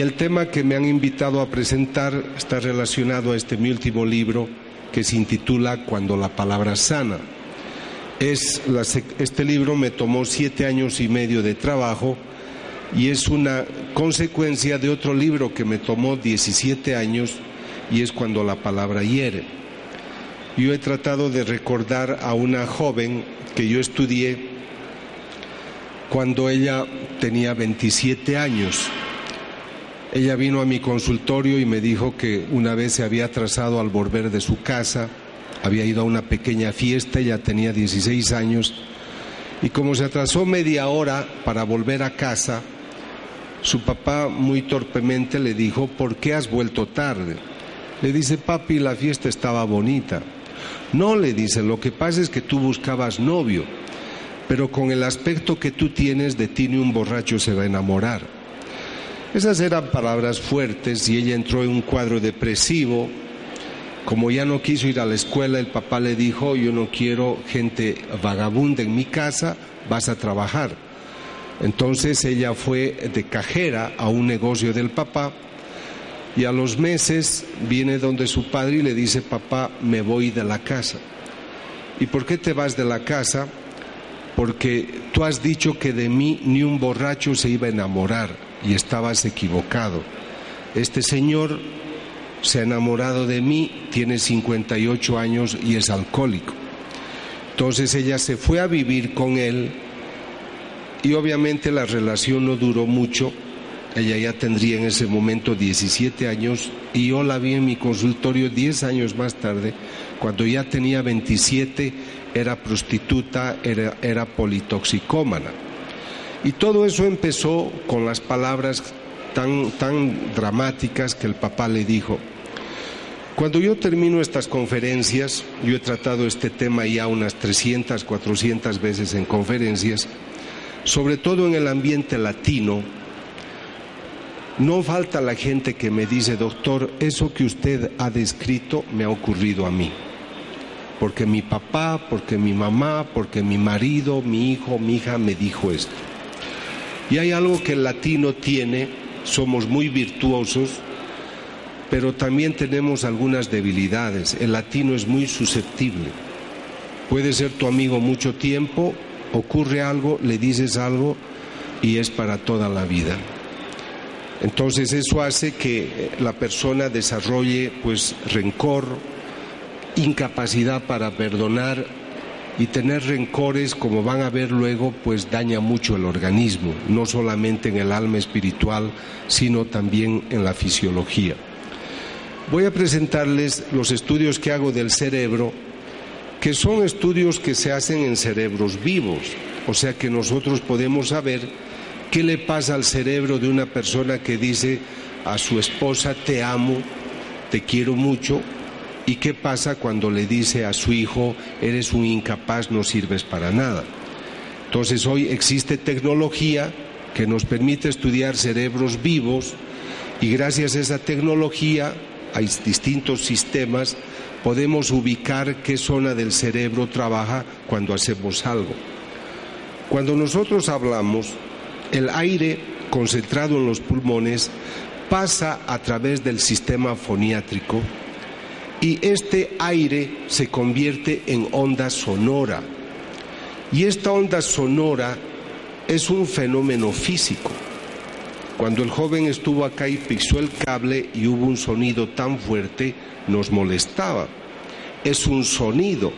Y el tema que me han invitado a presentar está relacionado a este mi último libro que se intitula Cuando la palabra sana. Es este libro me tomó siete años y medio de trabajo y es una consecuencia de otro libro que me tomó 17 años y es Cuando la palabra hiere. Yo he tratado de recordar a una joven que yo estudié cuando ella tenía 27 años. Ella vino a mi consultorio y me dijo que una vez se había atrasado al volver de su casa, había ido a una pequeña fiesta, ella tenía 16 años, y como se atrasó media hora para volver a casa, su papá muy torpemente le dijo, ¿por qué has vuelto tarde? Le dice, papi, la fiesta estaba bonita. No, le dice, lo que pasa es que tú buscabas novio, pero con el aspecto que tú tienes de ti ni un borracho se va a enamorar. Esas eran palabras fuertes y ella entró en un cuadro depresivo. Como ya no quiso ir a la escuela, el papá le dijo, yo no quiero gente vagabunda en mi casa, vas a trabajar. Entonces ella fue de cajera a un negocio del papá y a los meses viene donde su padre y le dice, papá, me voy de la casa. ¿Y por qué te vas de la casa? Porque tú has dicho que de mí ni un borracho se iba a enamorar y estabas equivocado. Este señor se ha enamorado de mí, tiene 58 años y es alcohólico. Entonces ella se fue a vivir con él y obviamente la relación no duró mucho ella ya tendría en ese momento 17 años y yo la vi en mi consultorio 10 años más tarde, cuando ya tenía 27, era prostituta, era, era politoxicómana. Y todo eso empezó con las palabras tan, tan dramáticas que el papá le dijo. Cuando yo termino estas conferencias, yo he tratado este tema ya unas 300, 400 veces en conferencias, sobre todo en el ambiente latino, no falta la gente que me dice, doctor, eso que usted ha descrito me ha ocurrido a mí. Porque mi papá, porque mi mamá, porque mi marido, mi hijo, mi hija me dijo esto. Y hay algo que el latino tiene, somos muy virtuosos, pero también tenemos algunas debilidades. El latino es muy susceptible. Puede ser tu amigo mucho tiempo, ocurre algo, le dices algo y es para toda la vida. Entonces eso hace que la persona desarrolle pues rencor, incapacidad para perdonar y tener rencores, como van a ver luego, pues daña mucho el organismo, no solamente en el alma espiritual, sino también en la fisiología. Voy a presentarles los estudios que hago del cerebro, que son estudios que se hacen en cerebros vivos, o sea que nosotros podemos saber ¿Qué le pasa al cerebro de una persona que dice a su esposa te amo, te quiero mucho? ¿Y qué pasa cuando le dice a su hijo eres un incapaz, no sirves para nada? Entonces hoy existe tecnología que nos permite estudiar cerebros vivos y gracias a esa tecnología hay distintos sistemas, podemos ubicar qué zona del cerebro trabaja cuando hacemos algo. Cuando nosotros hablamos, el aire concentrado en los pulmones pasa a través del sistema foniátrico y este aire se convierte en onda sonora. Y esta onda sonora es un fenómeno físico. Cuando el joven estuvo acá y pisó el cable y hubo un sonido tan fuerte, nos molestaba. Es un sonido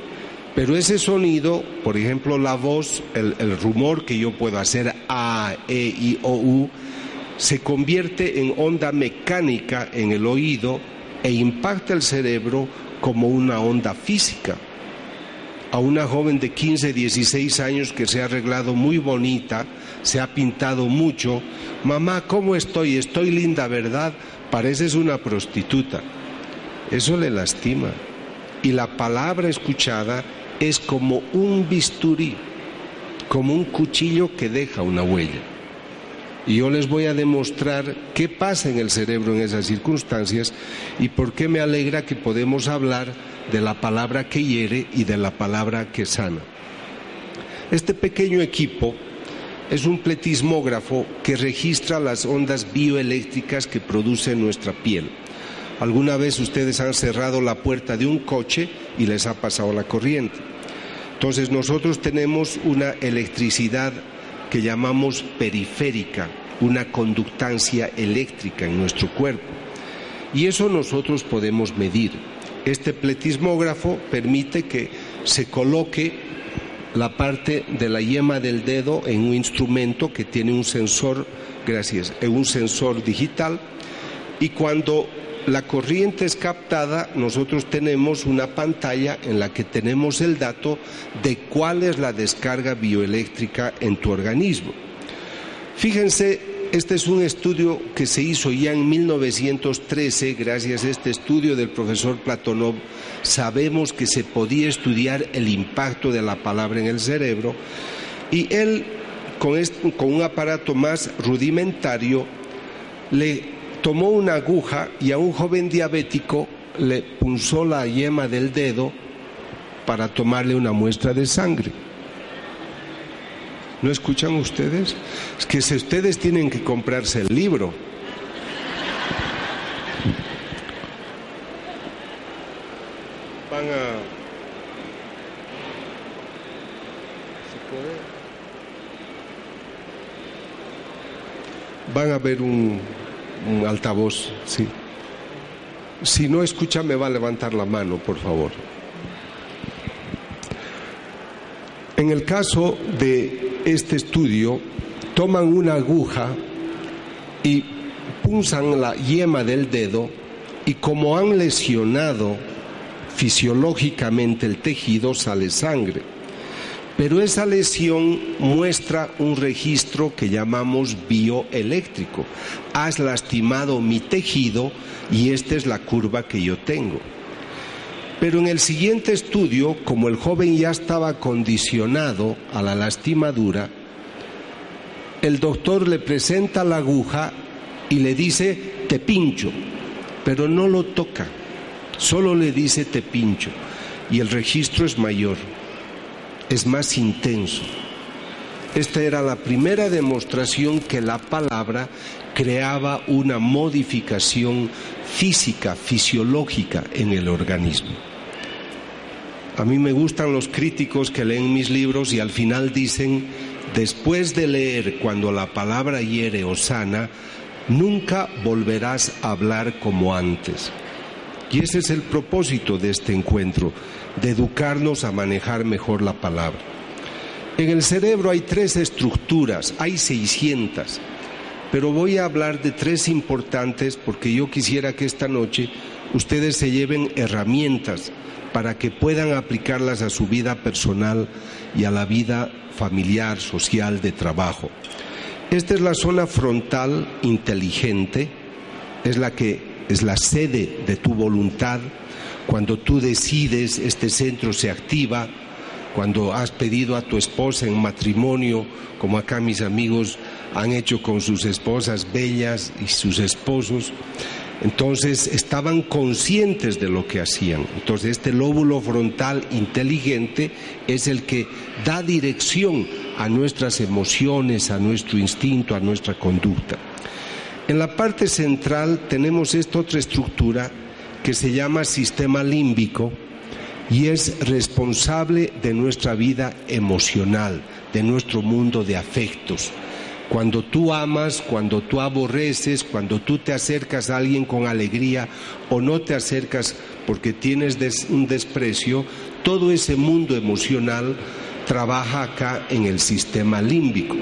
pero ese sonido, por ejemplo, la voz, el, rumor que yo puedo hacer A, E, I, O, U, se convierte en onda mecánica en el oído e impacta el cerebro como una onda física. A una joven de 15, 16 años que se ha arreglado muy bonita, se ha pintado mucho, mamá, ¿cómo estoy? Estoy linda, ¿verdad? Pareces una prostituta. Eso le lastima. Y la palabra escuchada es como un bisturí, como un cuchillo que deja una huella. Y yo les voy a demostrar qué pasa en el cerebro en esas circunstancias y por qué me alegra que podemos hablar de la palabra que hiere y de la palabra que sana. Este pequeño equipo es un pletismógrafo que registra las ondas bioeléctricas que produce nuestra piel. Alguna vez ustedes han cerrado la puerta de un coche y les ha pasado la corriente. Entonces nosotros tenemos una electricidad que llamamos periférica, una conductancia eléctrica en nuestro cuerpo. Y eso nosotros podemos medir. Este pletismógrafo permite que se coloque la parte de la yema del dedo en un instrumento que tiene un sensor, gracias, en un sensor digital y cuando la corriente es captada, nosotros tenemos una pantalla en la que tenemos el dato de cuál es la descarga bioeléctrica en tu organismo. Fíjense este es un estudio que se hizo ya en 1913, gracias a este estudio del profesor Platonov, sabemos que se podía estudiar el impacto de la palabra en el cerebro y él, con, con un aparato más rudimentario, le tomó una aguja y a un joven diabético le punzó la yema del dedo para tomarle una muestra de sangre. ¿No escuchan ustedes? Es que si ustedes tienen que comprarse el libro. Van a... Van a ver un, un altavoz, sí. Si no escucha, me va a levantar la mano, por favor. En el caso de este estudio, toman una aguja y punzan la yema del dedo y como han lesionado fisiológicamente el tejido sale sangre. Pero esa lesión muestra un registro que llamamos bioeléctrico. Has lastimado mi tejido y esta es la curva que yo tengo. Pero en el siguiente estudio, como el joven ya estaba condicionado a la lastimadura, el doctor le presenta la aguja y le dice, te pincho, pero no lo toca, solo le dice, te pincho. Y el registro es mayor, es más intenso. Esta era la primera demostración que la palabra creaba una modificación física, fisiológica en el organismo. A mí me gustan los críticos que leen mis libros y al final dicen, después de leer cuando la palabra hiere o sana, nunca volverás a hablar como antes. Y ese es el propósito de este encuentro, de educarnos a manejar mejor la palabra. En el cerebro hay tres estructuras, hay 600, pero voy a hablar de tres importantes porque yo quisiera que esta noche ustedes se lleven herramientas para que puedan aplicarlas a su vida personal y a la vida familiar, social, de trabajo. Esta es la zona frontal inteligente, es la que es la sede de tu voluntad. Cuando tú decides, este centro se activa. Cuando has pedido a tu esposa en matrimonio, como acá mis amigos han hecho con sus esposas bellas y sus esposos, entonces estaban conscientes de lo que hacían. Entonces este lóbulo frontal inteligente es el que da dirección a nuestras emociones, a nuestro instinto, a nuestra conducta. En la parte central tenemos esta otra estructura que se llama sistema límbico y es responsable de nuestra vida emocional, de nuestro mundo de afectos cuando tú amas, cuando tú aborreces, cuando tú te acercas a alguien con alegría o no te acercas porque tienes un desprecio, todo ese mundo emocional trabaja acá en el sistema límbico.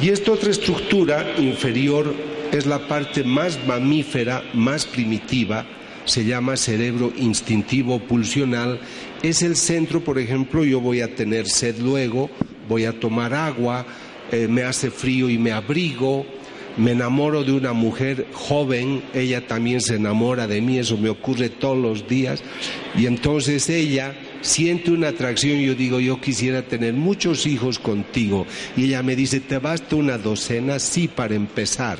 Y esta otra estructura inferior es la parte más mamífera, más primitiva, se llama cerebro instintivo pulsional. Es el centro, por ejemplo, yo voy a tener sed luego, voy a tomar agua, eh, me hace frío y me abrigo, me enamoro de una mujer joven, ella también se enamora de mí, eso me ocurre todos los días, y entonces ella siente una atracción y yo digo, yo quisiera tener muchos hijos contigo. Y ella me dice, ¿te basta una docena? Sí, para empezar.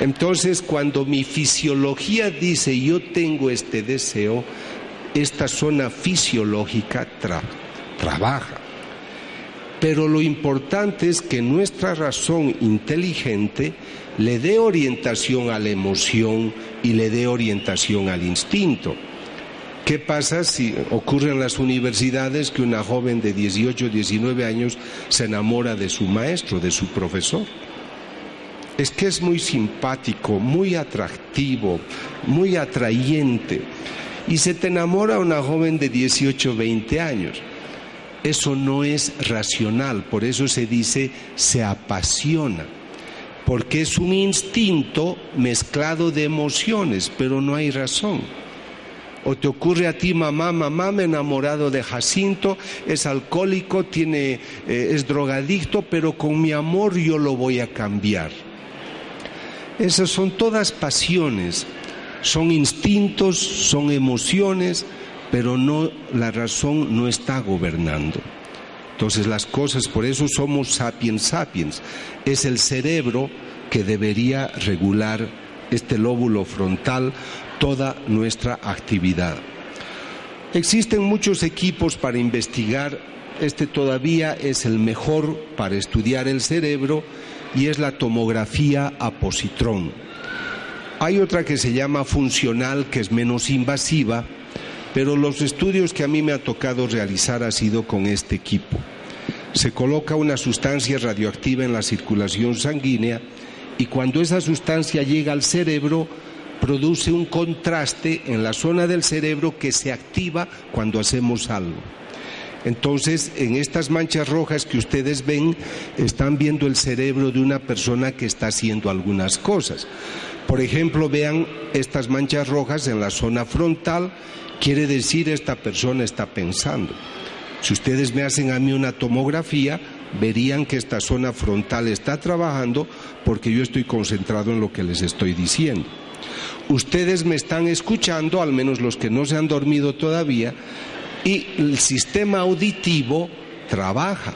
Entonces, cuando mi fisiología dice, yo tengo este deseo, esta zona fisiológica trabaja. Pero lo importante es que nuestra razón inteligente le dé orientación a la emoción y le dé orientación al instinto. ¿Qué pasa si ocurre en las universidades que una joven de 18, 19 años se enamora de su maestro, de su profesor? Es que es muy simpático, muy atractivo, muy atrayente. Y se te enamora una joven de 18, 20 años. Eso no es racional, por eso se dice se apasiona, porque es un instinto mezclado de emociones, pero no hay razón. O te ocurre a ti, mamá, mamá, me he enamorado de Jacinto, es alcohólico, tiene, eh, es drogadicto, pero con mi amor yo lo voy a cambiar. Esas son todas pasiones, son instintos, son emociones, pero no la razón no está gobernando. Entonces las cosas, por eso somos sapiens sapiens, es el cerebro que debería regular este lóbulo frontal toda nuestra actividad. Existen muchos equipos para investigar, este todavía es el mejor para estudiar el cerebro y es la tomografía a positrón. Hay otra que se llama funcional, que es menos invasiva, pero los estudios que a mí me ha tocado realizar ha sido con este equipo. Se coloca una sustancia radioactiva en la circulación sanguínea y cuando esa sustancia llega al cerebro, produce un contraste en la zona del cerebro que se activa cuando hacemos algo. Entonces, en estas manchas rojas que ustedes ven, están viendo el cerebro de una persona que está haciendo algunas cosas. Por ejemplo, vean estas manchas rojas en la zona frontal, quiere decir esta persona está pensando. Si ustedes me hacen a mí una tomografía, verían que esta zona frontal está trabajando porque yo estoy concentrado en lo que les estoy diciendo. Ustedes me están escuchando, al menos los que no se han dormido todavía, y el sistema auditivo trabaja.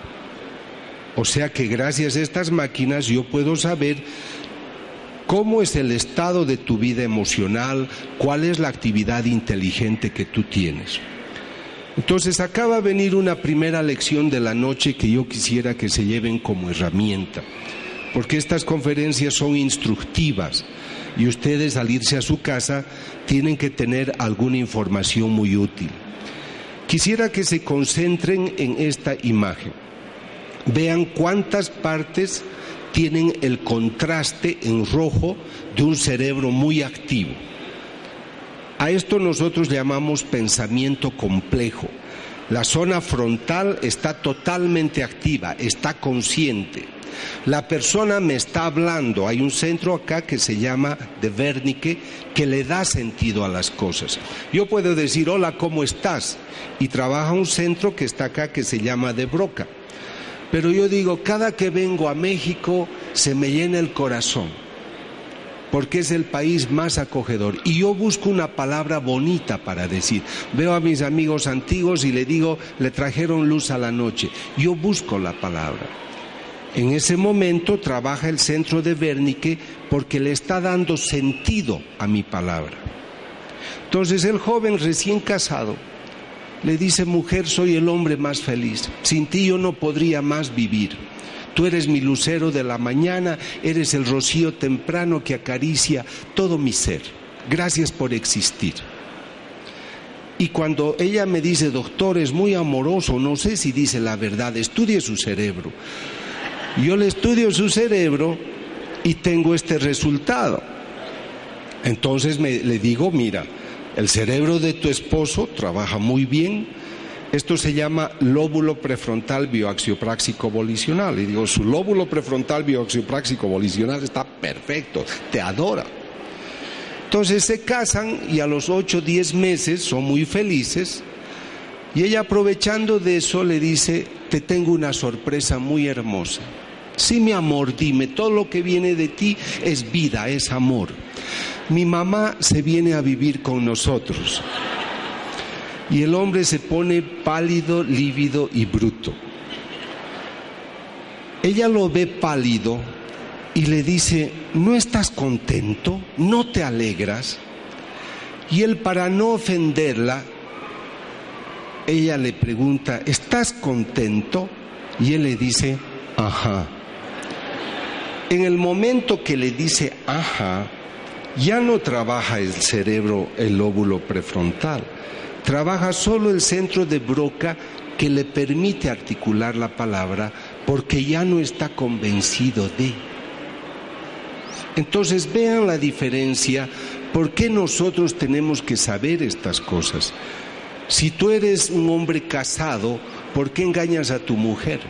O sea que gracias a estas máquinas yo puedo saber cómo es el estado de tu vida emocional, cuál es la actividad inteligente que tú tienes. Entonces acaba de venir una primera lección de la noche que yo quisiera que se lleven como herramienta, porque estas conferencias son instructivas y ustedes al irse a su casa tienen que tener alguna información muy útil. Quisiera que se concentren en esta imagen. Vean cuántas partes tienen el contraste en rojo de un cerebro muy activo. A esto nosotros llamamos pensamiento complejo. La zona frontal está totalmente activa, está consciente. La persona me está hablando. Hay un centro acá que se llama de Wernicke que le da sentido a las cosas. Yo puedo decir, hola, ¿cómo estás? Y trabaja un centro que está acá que se llama de Broca. Pero yo digo, cada que vengo a México se me llena el corazón, porque es el país más acogedor. Y yo busco una palabra bonita para decir. Veo a mis amigos antiguos y le digo, le trajeron luz a la noche. Yo busco la palabra. En ese momento trabaja el centro de Wernicke porque le está dando sentido a mi palabra. Entonces el joven recién casado le dice, mujer, soy el hombre más feliz. Sin ti yo no podría más vivir. Tú eres mi lucero de la mañana, eres el rocío temprano que acaricia todo mi ser. Gracias por existir. Y cuando ella me dice, doctor, es muy amoroso, no sé si dice la verdad, estudie su cerebro. Yo le estudio su cerebro y tengo este resultado. Entonces me, le digo, mira, el cerebro de tu esposo trabaja muy bien. Esto se llama lóbulo prefrontal bioaxiopráxico volicional. Y digo, su lóbulo prefrontal bioaxiopráxico volicional está perfecto, te adora. Entonces se casan y a los 8 o 10 meses son muy felices. Y ella aprovechando de eso le dice, te tengo una sorpresa muy hermosa. Sí, mi amor, dime, todo lo que viene de ti es vida, es amor. Mi mamá se viene a vivir con nosotros. Y el hombre se pone pálido, lívido y bruto. Ella lo ve pálido y le dice, ¿no estás contento? ¿No te alegras? Y él para no ofenderla, ella le pregunta, ¿estás contento? Y él le dice, ajá. En el momento que le dice, ajá, ya no trabaja el cerebro, el lóbulo prefrontal, trabaja solo el centro de Broca que le permite articular la palabra porque ya no está convencido de. Entonces vean la diferencia, ¿por qué nosotros tenemos que saber estas cosas? Si tú eres un hombre casado, ¿por qué engañas a tu mujer?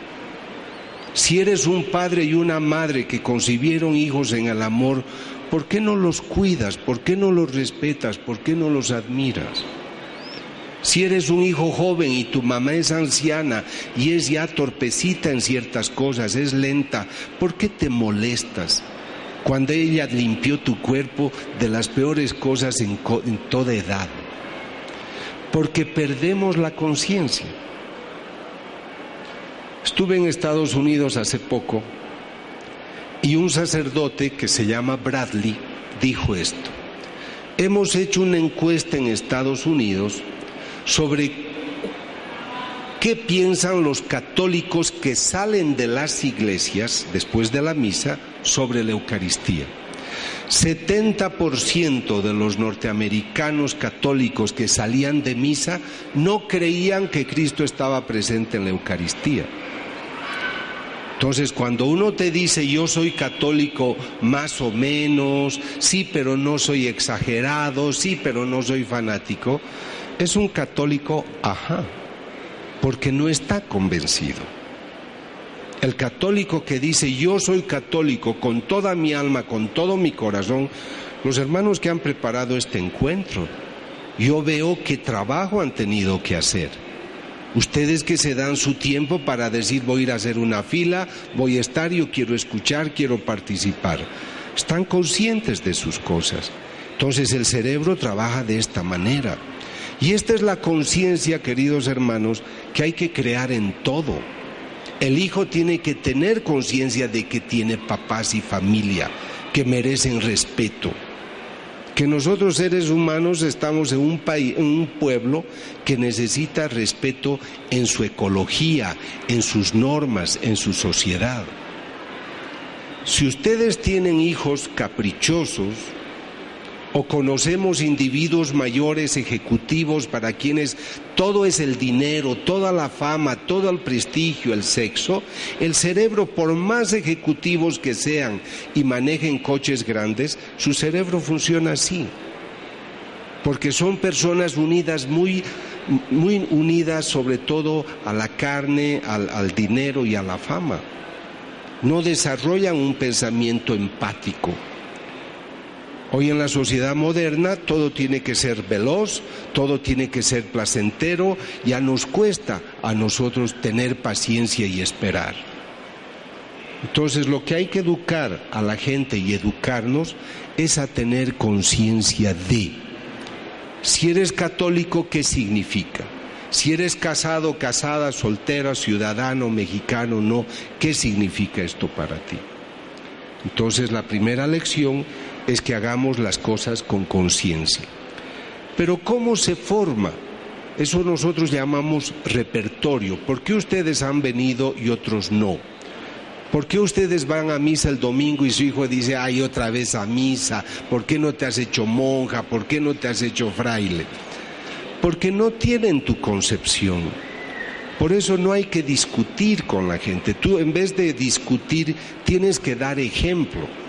Si eres un padre y una madre que concibieron hijos en el amor, ¿por qué no los cuidas? ¿Por qué no los respetas? ¿Por qué no los admiras? Si eres un hijo joven y tu mamá es anciana y es ya torpecita en ciertas cosas, es lenta, ¿por qué te molestas? Cuando ella limpió tu cuerpo de las peores cosas en, toda edad. Porque perdemos la conciencia. Estuve en Estados Unidos hace poco y un sacerdote que se llama Bradley dijo esto. Hemos hecho una encuesta en Estados Unidos sobre qué piensan los católicos que salen de las iglesias después de la misa sobre la Eucaristía. 70% de los norteamericanos católicos que salían de misa no creían que Cristo estaba presente en la Eucaristía. Entonces, cuando uno te dice yo soy católico más o menos, sí, pero no soy exagerado, sí, pero no soy fanático, es un católico, ajá, porque no está convencido. El católico que dice yo soy católico con toda mi alma, con todo mi corazón, los hermanos que han preparado este encuentro, yo veo qué trabajo han tenido que hacer Ustedes que se dan su tiempo para decir voy a ir a hacer una fila, voy a estar, yo quiero escuchar, quiero participar. Están conscientes de sus cosas. Entonces el cerebro trabaja de esta manera. Y esta es la conciencia, queridos hermanos, que hay que crear en todo. El hijo tiene que tener conciencia de que tiene papás y familia, que merecen respeto que nosotros seres humanos estamos en un país, en un pueblo que necesita respeto en su ecología, en sus normas, en su sociedad. Si ustedes tienen hijos caprichosos, o conocemos individuos mayores ejecutivos para quienes todo es el dinero, toda la fama, todo el prestigio, el sexo, el cerebro, por más ejecutivos que sean y manejen coches grandes, su cerebro funciona así. Porque son personas unidas muy muy unidas sobre todo a la carne, al, al dinero y a la fama. No desarrollan un pensamiento empático. Hoy en la sociedad moderna todo tiene que ser veloz, todo tiene que ser placentero, ya nos cuesta a nosotros tener paciencia y esperar. Entonces lo que hay que educar a la gente y educarnos es a tener conciencia de, si eres católico, ¿qué significa? Si eres casado, casada, soltera, ciudadano, mexicano, no, ¿qué significa esto para ti? Entonces la primera lección es que hagamos las cosas con conciencia. Pero ¿cómo se forma? Eso nosotros llamamos repertorio. ¿Por qué ustedes han venido y otros no? ¿Por qué ustedes van a misa el domingo y su hijo dice, ay, otra vez a misa? ¿Por qué no te has hecho monja? ¿Por qué no te has hecho fraile? Porque no tienen tu concepción. Por eso no hay que discutir con la gente. Tú en vez de discutir tienes que dar ejemplo.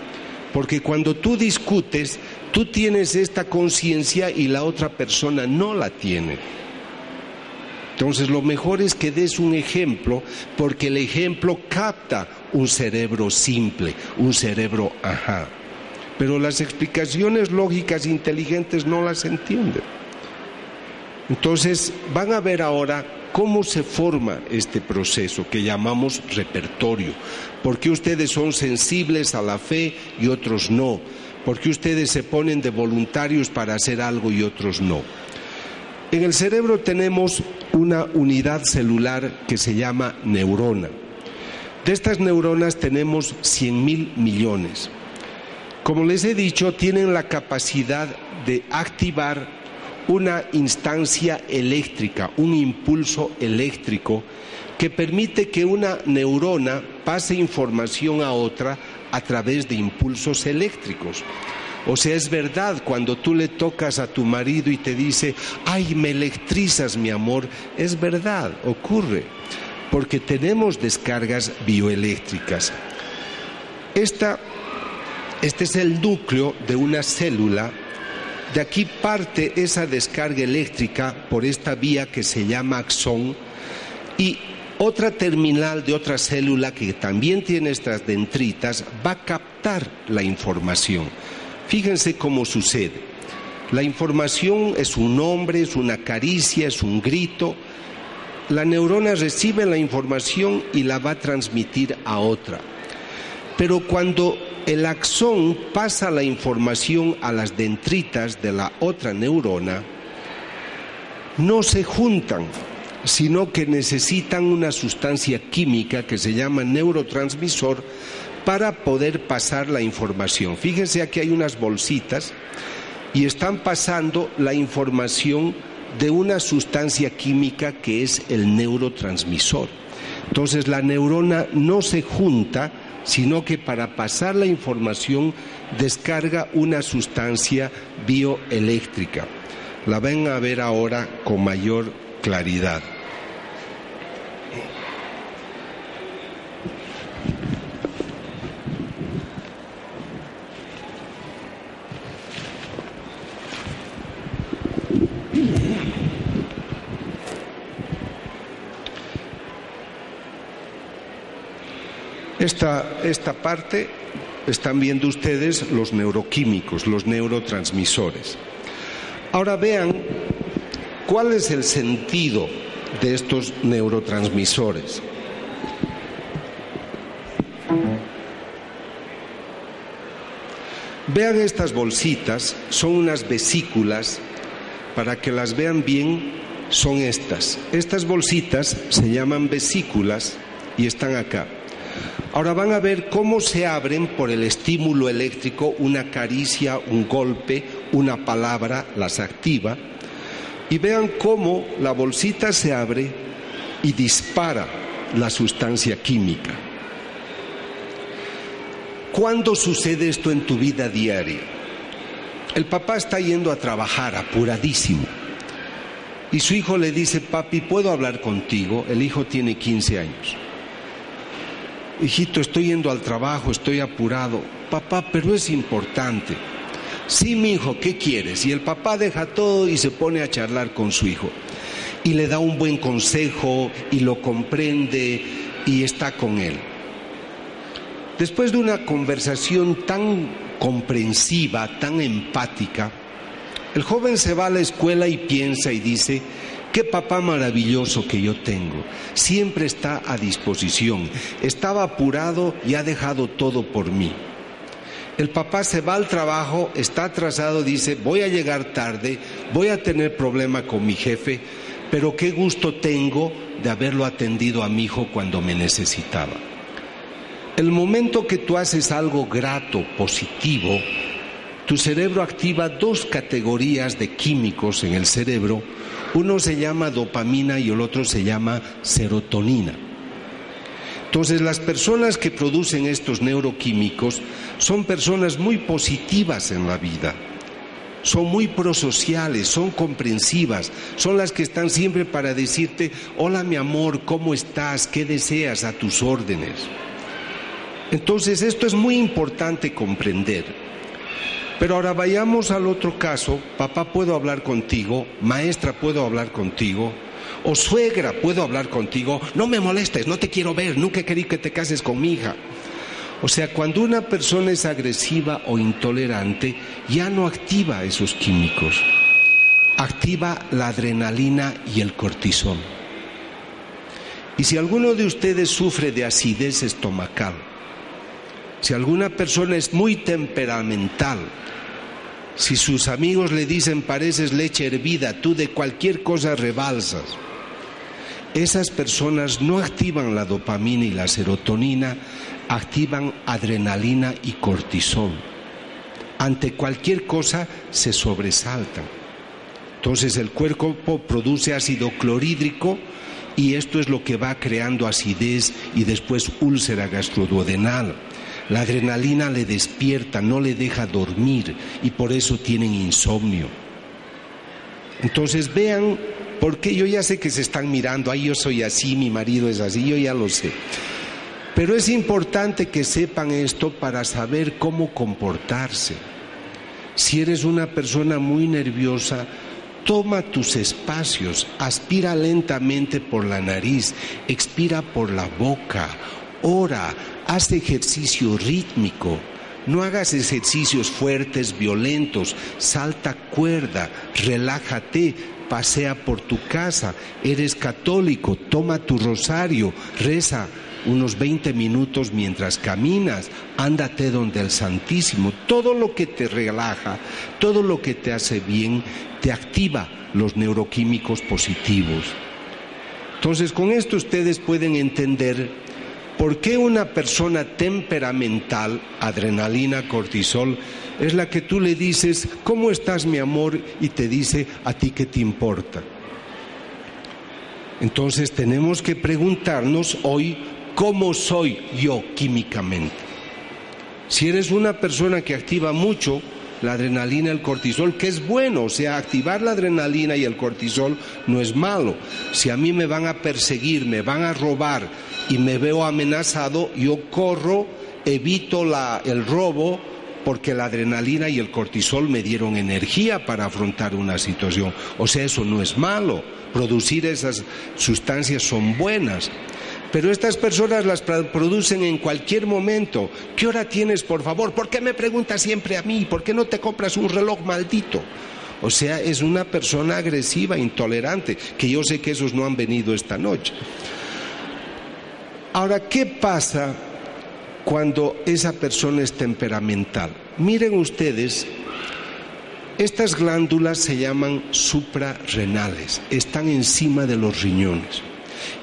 Porque cuando tú discutes, tú tienes esta conciencia y la otra persona no la tiene. Entonces lo mejor es que des un ejemplo porque el ejemplo capta un cerebro simple, un cerebro ajá. Pero las explicaciones lógicas inteligentes no las entienden. Entonces van a ver ahora ¿Cómo se forma este proceso que llamamos repertorio? ¿Por qué ustedes son sensibles a la fe y otros no? ¿Por qué ustedes se ponen de voluntarios para hacer algo y otros no? En el cerebro tenemos una unidad celular que se llama neurona. De estas neuronas tenemos 100 mil millones. Como les he dicho, tienen la capacidad de activar una instancia eléctrica, un impulso eléctrico que permite que una neurona pase información a otra a través de impulsos eléctricos. O sea, es verdad cuando tú le tocas a tu marido y te dice, ay, me electrizas mi amor, es verdad, ocurre, porque tenemos descargas bioeléctricas. Esta, este es el núcleo de una célula. De aquí parte esa descarga eléctrica por esta vía que se llama axón y otra terminal de otra célula que también tiene estas dendritas va a captar la información. Fíjense cómo sucede. La información es un nombre, es una caricia, es un grito. La neurona recibe la información y la va a transmitir a otra. Pero cuando el axón pasa la información a las dendritas de la otra neurona, no se juntan, sino que necesitan una sustancia química que se llama neurotransmisor para poder pasar la información. Fíjense aquí hay unas bolsitas y están pasando la información de una sustancia química que es el neurotransmisor. Entonces la neurona no se junta, sino que para pasar la información descarga una sustancia bioeléctrica. La ven a ver ahora con mayor claridad. Esta, esta parte están viendo ustedes los neuroquímicos, los neurotransmisores. Ahora vean cuál es el sentido de estos neurotransmisores. Vean estas bolsitas, son unas vesículas, para que las vean bien, son estas. Estas bolsitas se llaman vesículas y están acá. Ahora van a ver cómo se abren por el estímulo eléctrico una caricia, un golpe, una palabra, las activa. Y vean cómo la bolsita se abre y dispara la sustancia química. ¿Cuándo sucede esto en tu vida diaria? El papá está yendo a trabajar apuradísimo. Y su hijo le dice, papi, ¿puedo hablar contigo? El hijo tiene 15 años hijito, estoy yendo al trabajo, estoy apurado. Papá, pero es importante. Sí, mi hijo, ¿qué quieres? Y el papá deja todo y se pone a charlar con su hijo. Y le da un buen consejo y lo comprende y está con él. Después de una conversación tan comprensiva, tan empática, el joven se va a la escuela y piensa y dice, Qué papá maravilloso que yo tengo. Siempre está a disposición. Estaba apurado y ha dejado todo por mí. El papá se va al trabajo, está atrasado, dice, voy a llegar tarde, voy a tener problema con mi jefe, pero qué gusto tengo de haberlo atendido a mi hijo cuando me necesitaba. El momento que tú haces algo grato, positivo, tu cerebro activa dos categorías de químicos en el cerebro uno se llama dopamina y el otro se llama serotonina. Entonces las personas que producen estos neuroquímicos son personas muy positivas en la vida, son muy prosociales, son comprensivas, son las que están siempre para decirte, hola mi amor, ¿cómo estás? ¿Qué deseas a tus órdenes? Entonces esto es muy importante comprender. Pero ahora vayamos al otro caso, papá puedo hablar contigo, maestra puedo hablar contigo, o suegra puedo hablar contigo, no me molestes, no te quiero ver, nunca querido que te cases con mi hija. O sea, cuando una persona es agresiva o intolerante, ya no activa esos químicos, activa la adrenalina y el cortisol. Y si alguno de ustedes sufre de acidez estomacal, si alguna persona es muy temperamental, si sus amigos le dicen pareces leche hervida, tú de cualquier cosa rebalsas. Esas personas no activan la dopamina y la serotonina, activan adrenalina y cortisol. Ante cualquier cosa se sobresaltan. Entonces el cuerpo produce ácido clorhídrico y esto es lo que va creando acidez y después úlcera gastroduodenal. La adrenalina le despierta, no le deja dormir y por eso tienen insomnio. Entonces vean, porque yo ya sé que se están mirando, ay yo soy así, mi marido es así, yo ya lo sé. Pero es importante que sepan esto para saber cómo comportarse. Si eres una persona muy nerviosa, toma tus espacios, aspira lentamente por la nariz, expira por la boca, ora, haz ejercicio rítmico. No hagas ejercicios fuertes, violentos, salta cuerda, relájate, pasea por tu casa, eres católico, toma tu rosario, reza unos 20 minutos mientras caminas, ándate donde el Santísimo. Todo lo que te relaja, todo lo que te hace bien, te activa los neuroquímicos positivos. Entonces, con esto ustedes pueden entender por qué una persona temperamental, adrenalina, cortisol, es la que tú le dices, ¿cómo estás mi amor? Y te dice, ¿a ti qué te importa? Entonces tenemos que preguntarnos hoy, ¿cómo soy yo químicamente? Si eres una persona que activa mucho, la adrenalina, el cortisol, que es bueno, o sea, activar la adrenalina y el cortisol no es malo. Si a mí me van a perseguir, me van a robar y me veo amenazado, yo corro, evito el robo, porque la adrenalina y el cortisol me dieron energía para afrontar una situación. O sea, eso no es malo. Producir esas sustancias son buenas pero estas personas las producen en cualquier momento. ¿Qué hora tienes, por favor? ¿Por qué me preguntas siempre a mí? ¿Por qué no te compras un reloj maldito? O sea, es una persona agresiva, intolerante, que yo sé que esos no han venido esta noche. Ahora, ¿qué pasa cuando esa persona es temperamental? Miren ustedes, estas glándulas se llaman suprarrenales, están encima de los riñones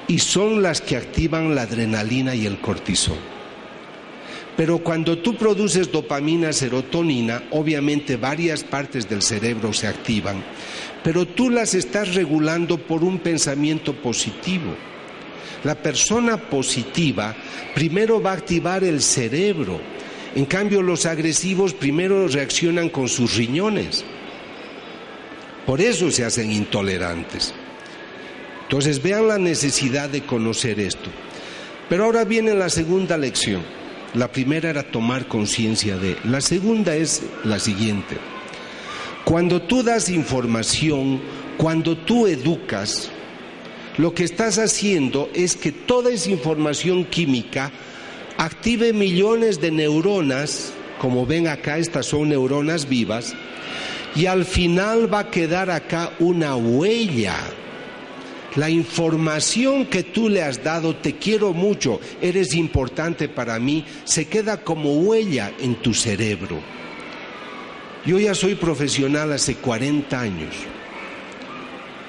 y son las que activan la adrenalina y el cortisol. Pero cuando tú produces dopamina, serotonina, obviamente varias partes del cerebro se activan, pero tú las estás regulando por un pensamiento positivo. La persona positiva primero va a activar el cerebro, en cambio los agresivos primero reaccionan con sus riñones. Por eso se hacen intolerantes. Entonces vean la necesidad de conocer esto. Pero ahora viene la segunda lección. La primera era tomar conciencia de. La segunda es la siguiente. Cuando tú das información, cuando tú educas, lo que estás haciendo es que toda esa información química active millones de neuronas, como ven acá, estas son neuronas vivas, y al final va a quedar acá una huella la información que tú le has dado, te quiero mucho, eres importante para mí, se queda como huella en tu cerebro. Yo ya soy profesional hace 40 años.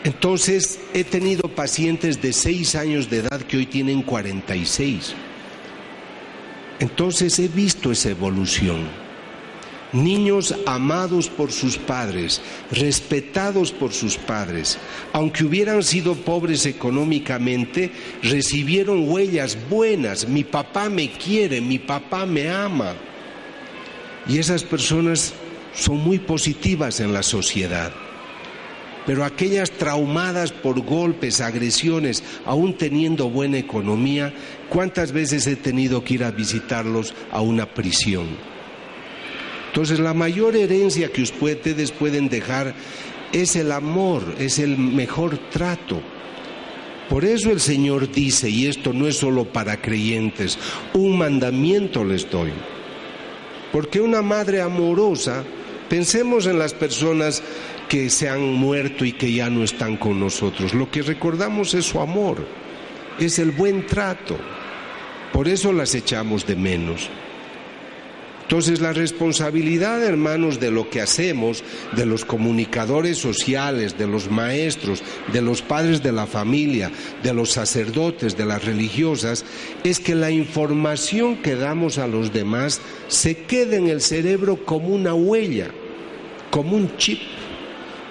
Entonces he tenido pacientes de 6 años de edad que hoy tienen 46. Entonces he visto esa evolución niños amados por sus padres, respetados por sus padres, aunque hubieran sido pobres económicamente, recibieron huellas buenas, mi papá me quiere, mi papá me ama. Y esas personas son muy positivas en la sociedad. Pero aquellas traumadas por golpes, agresiones, aún teniendo buena economía, ¿cuántas veces he tenido que ir a visitarlos a una prisión? Entonces la mayor herencia que ustedes pueden dejar es el amor, es el mejor trato. Por eso el Señor dice, y esto no es solo para creyentes, un mandamiento les doy. Porque una madre amorosa, pensemos en las personas que se han muerto y que ya no están con nosotros. Lo que recordamos es su amor, es el buen trato. Por eso las echamos de menos. Entonces la responsabilidad, hermanos, de lo que hacemos, de los comunicadores sociales, de los maestros, de los padres de la familia, de los sacerdotes, de las religiosas, es que la información que damos a los demás se quede en el cerebro como una huella, como un chip.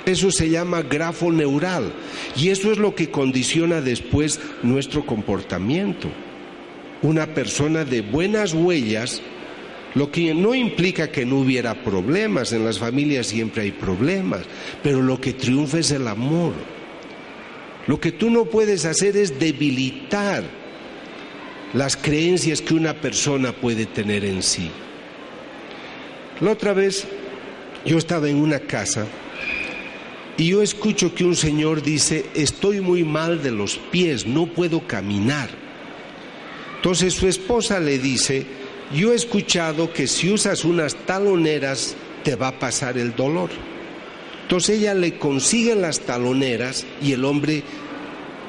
Eso se llama grafo neural y eso es lo que condiciona después nuestro comportamiento. Una persona de buenas huellas, lo que no implica que no hubiera problemas, en las familias siempre hay problemas, pero lo que triunfa es el amor. Lo que tú no puedes hacer es debilitar las creencias que una persona puede tener en sí. La otra vez yo estaba en una casa y yo escucho que un señor dice, estoy muy mal de los pies, no puedo caminar. Entonces su esposa le dice, yo he escuchado que si usas unas taloneras te va a pasar el dolor. Entonces ella le consigue las taloneras y el hombre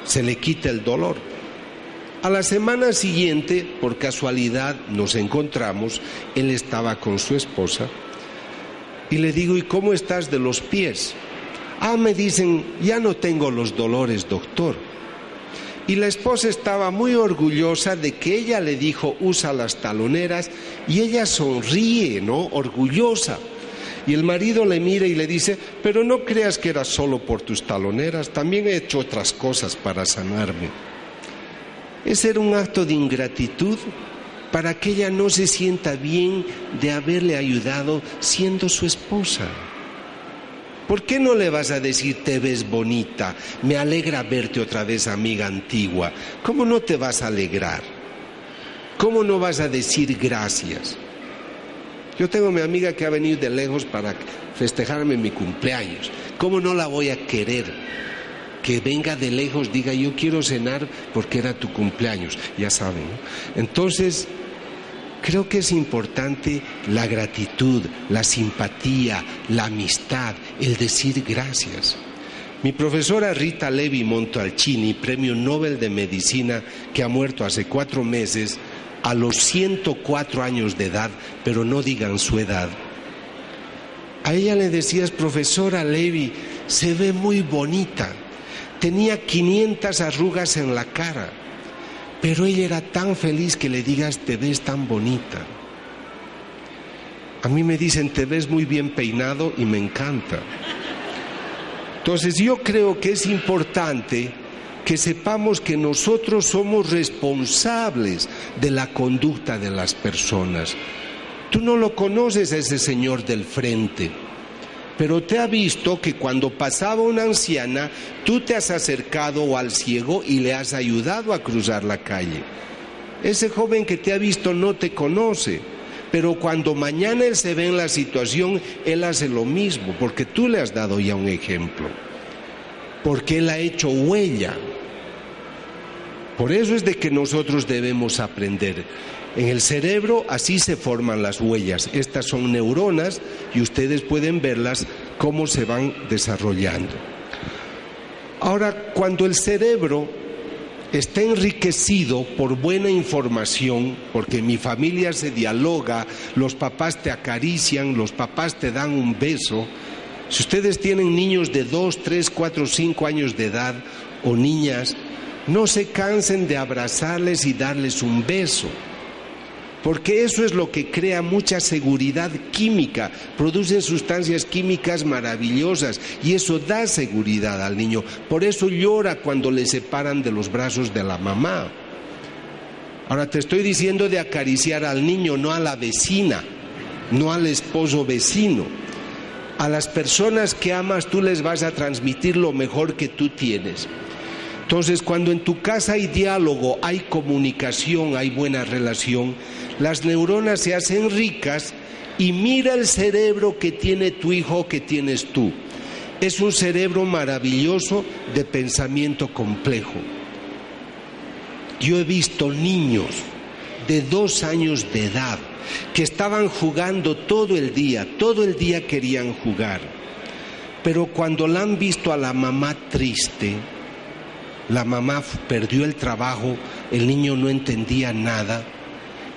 se le quita el dolor. A la semana siguiente, por casualidad, nos encontramos, él estaba con su esposa, y le digo, ¿y cómo estás de los pies? Ah, me dicen, ya no tengo los dolores, doctor. Y la esposa estaba muy orgullosa de que ella le dijo, usa las taloneras, y ella sonríe, ¿no? Orgullosa. Y el marido le mira y le dice, pero no creas que era solo por tus taloneras, también he hecho otras cosas para sanarme. Ese era un acto de ingratitud para que ella no se sienta bien de haberle ayudado siendo su esposa. ¿Por qué no le vas a decir te ves bonita? Me alegra verte otra vez, amiga antigua. ¿Cómo no te vas a alegrar? ¿Cómo no vas a decir gracias? Yo tengo mi amiga que ha venido de lejos para festejarme mi cumpleaños. ¿Cómo no la voy a querer? Que venga de lejos, diga yo quiero cenar porque era tu cumpleaños. Ya saben. Entonces, creo que es importante la gratitud, la simpatía, la amistad, el decir gracias. Mi profesora Rita Levi Montalcini, premio Nobel de Medicina, que ha muerto hace cuatro meses, a los 104 años de edad, pero no digan su edad. A ella le decías, profesora Levi, se ve muy bonita. Tenía 500 arrugas en la cara, pero ella era tan feliz que le digas, te ves tan bonita. A mí me dicen, te ves muy bien peinado y me encanta. Entonces yo creo que es importante que sepamos que nosotros somos responsables de la conducta de las personas. Tú no lo conoces a ese señor del frente, pero te ha visto que cuando pasaba una anciana, tú te has acercado al ciego y le has ayudado a cruzar la calle. Ese joven que te ha visto no te conoce, pero cuando mañana él se ve en la situación, él hace lo mismo, porque tú le has dado ya un ejemplo, porque él ha hecho huella. Por eso es de que nosotros debemos aprender. En el cerebro así se forman las huellas. Estas son neuronas y ustedes pueden verlas cómo se van desarrollando. Ahora, cuando el cerebro está enriquecido por buena información, porque mi familia se dialoga, los papás te acarician, los papás te dan un beso, si ustedes tienen niños de 2, 3, 4, 5 años de edad o niñas, no se cansen de abrazarles y darles un beso, porque eso es lo que crea mucha seguridad química, producen sustancias químicas maravillosas y eso da seguridad al niño. Por eso llora cuando le separan de los brazos de la mamá. Ahora te estoy diciendo de acariciar al niño, no a la vecina, no al esposo vecino. A las personas que amas tú les vas a transmitir lo mejor que tú tienes. Entonces, cuando en tu casa hay diálogo, hay comunicación, hay buena relación, las neuronas se hacen ricas y mira el cerebro que tiene tu hijo que tienes tú. Es un cerebro maravilloso de pensamiento complejo. Yo he visto niños de dos años de edad que estaban jugando todo el día, todo el día querían jugar. Pero cuando la han visto a la mamá triste, la mamá perdió el trabajo, el niño no entendía nada.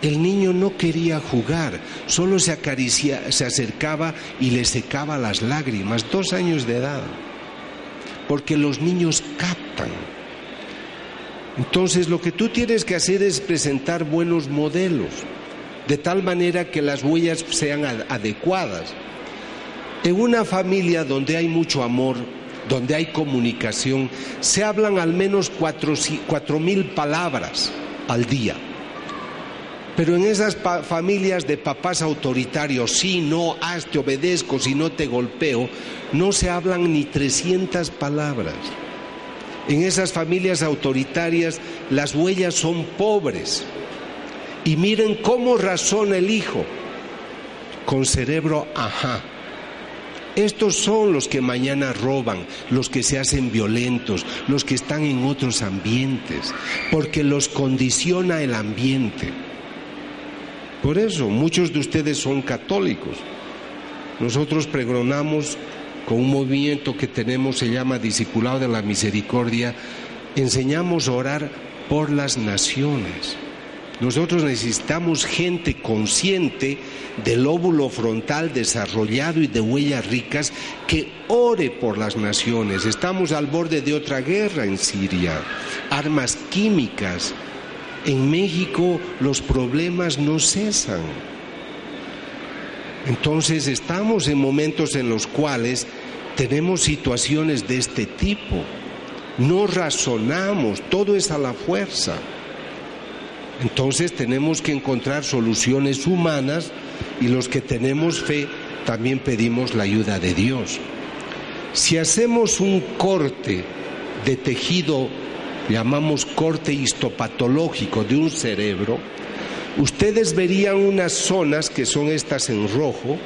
El niño no quería jugar, solo se acaricia, se acercaba y le secaba las lágrimas, dos años de edad, porque los niños captan. Entonces lo que tú tienes que hacer es presentar buenos modelos, de tal manera que las huellas sean adecuadas. En una familia donde hay mucho amor, donde hay comunicación, se hablan al menos cuatro, mil palabras al día. Pero en esas familias de papás autoritarios, sí, no, haz, te obedezco, si no te golpeo, no se hablan ni 300 palabras. En esas familias autoritarias las huellas son pobres. Y miren cómo razona el hijo, con cerebro ajá. Estos son los que mañana roban, los que se hacen violentos, los que están en otros ambientes, porque los condiciona el ambiente. Por eso muchos de ustedes son católicos. Nosotros pregonamos con un movimiento que tenemos, se llama Discipulado de la Misericordia, enseñamos a orar por las naciones. Nosotros necesitamos gente consciente del óvulo frontal desarrollado y de huellas ricas que ore por las naciones. Estamos al borde de otra guerra en Siria, armas químicas. En México los problemas no cesan. Entonces estamos en momentos en los cuales tenemos situaciones de este tipo. No razonamos, todo es a la fuerza. Entonces tenemos que encontrar soluciones humanas y los que tenemos fe también pedimos la ayuda de Dios. Si hacemos un corte de tejido, llamamos corte histopatológico de un cerebro, ustedes verían unas zonas que son estas en rojo,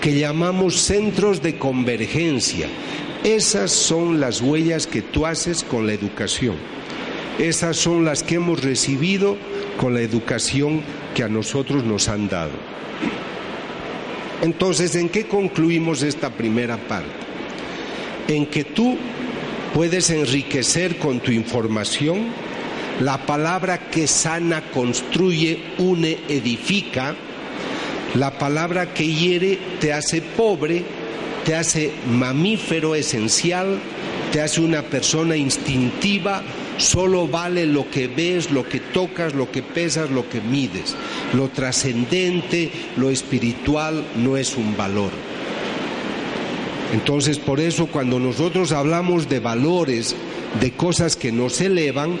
que llamamos centros de convergencia. Esas son las huellas que tú haces con la educación. Esas son las que hemos recibido con la educación que a nosotros nos han dado. Entonces, ¿en qué concluimos esta primera parte? En que tú puedes enriquecer con tu información la palabra que sana, construye, une, edifica, la palabra que hiere te hace pobre, te hace mamífero esencial, te hace una persona instintiva, Solo vale lo que ves, lo que tocas, lo que pesas, lo que mides. Lo trascendente, lo espiritual no es un valor. Entonces, por eso cuando nosotros hablamos de valores, de cosas que nos elevan,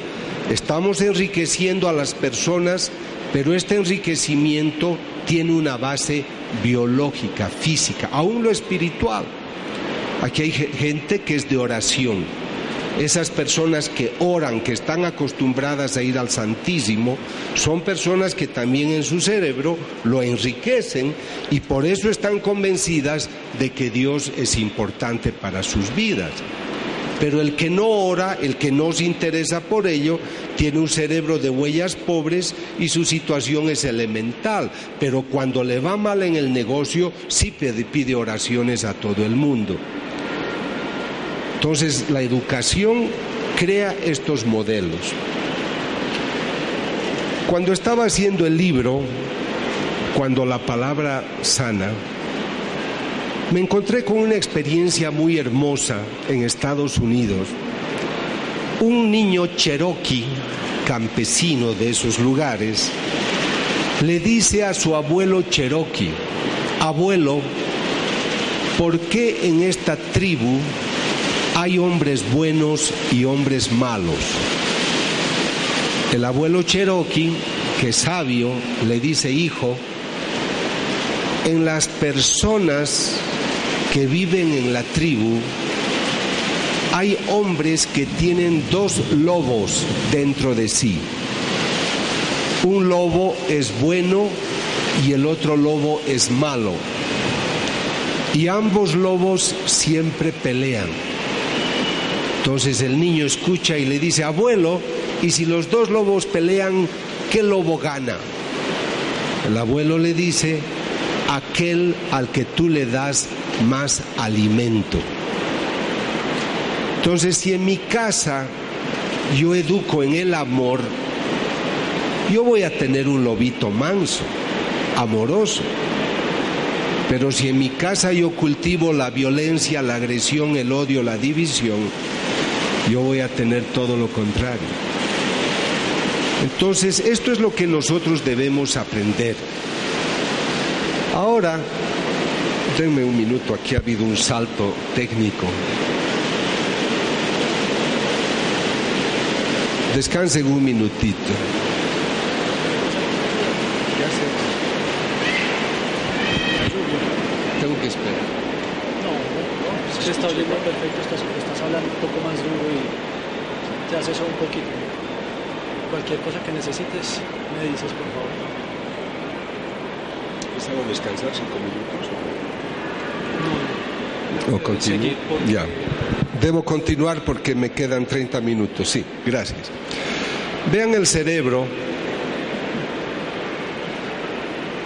estamos enriqueciendo a las personas, pero este enriquecimiento tiene una base biológica, física, aún lo espiritual. Aquí hay gente que es de oración esas personas que oran, que están acostumbradas a ir al Santísimo, son personas que también en su cerebro lo enriquecen y por eso están convencidas de que Dios es importante para sus vidas. Pero el que no ora, el que no se interesa por ello, tiene un cerebro de huellas pobres y su situación es elemental. Pero cuando le va mal en el negocio, sí pide oraciones a todo el mundo. Entonces, la educación crea estos modelos. Cuando estaba haciendo el libro, cuando la palabra sana, me encontré con una experiencia muy hermosa en Estados Unidos. Un niño cherokee, campesino de esos lugares, le dice a su abuelo cherokee, abuelo, ¿por qué en esta tribu hay hombres buenos y hombres malos. El abuelo Cherokee, que es sabio, le dice, hijo, en las personas que viven en la tribu, hay hombres que tienen dos lobos dentro de sí. Un lobo es bueno y el otro lobo es malo. Y ambos lobos siempre pelean. Entonces el niño escucha y le dice, abuelo, ¿y si los dos lobos pelean, qué lobo gana? El abuelo le dice, aquel al que tú le das más alimento. Entonces, si en mi casa yo educo en el amor, yo voy a tener un lobito manso, amoroso. Pero si en mi casa yo cultivo la violencia, la agresión, el odio, la división, yo voy a tener todo lo contrario. Entonces, esto es lo que nosotros debemos aprender. Ahora, Denme un minuto, aquí ha habido un salto técnico. Descansen un minutito. Tengo que esperar. No, no, se está oyendo perfecto, estás, estás hablando un poco más duro y te haces un poquito. Cualquier cosa que necesites, me dices, por favor. ¿Estamos descansar cinco minutos? No, ¿O continúo? seguir porque- Ya. Debo continuar porque me quedan 30 minutos. Sí, gracias. Vean el cerebro.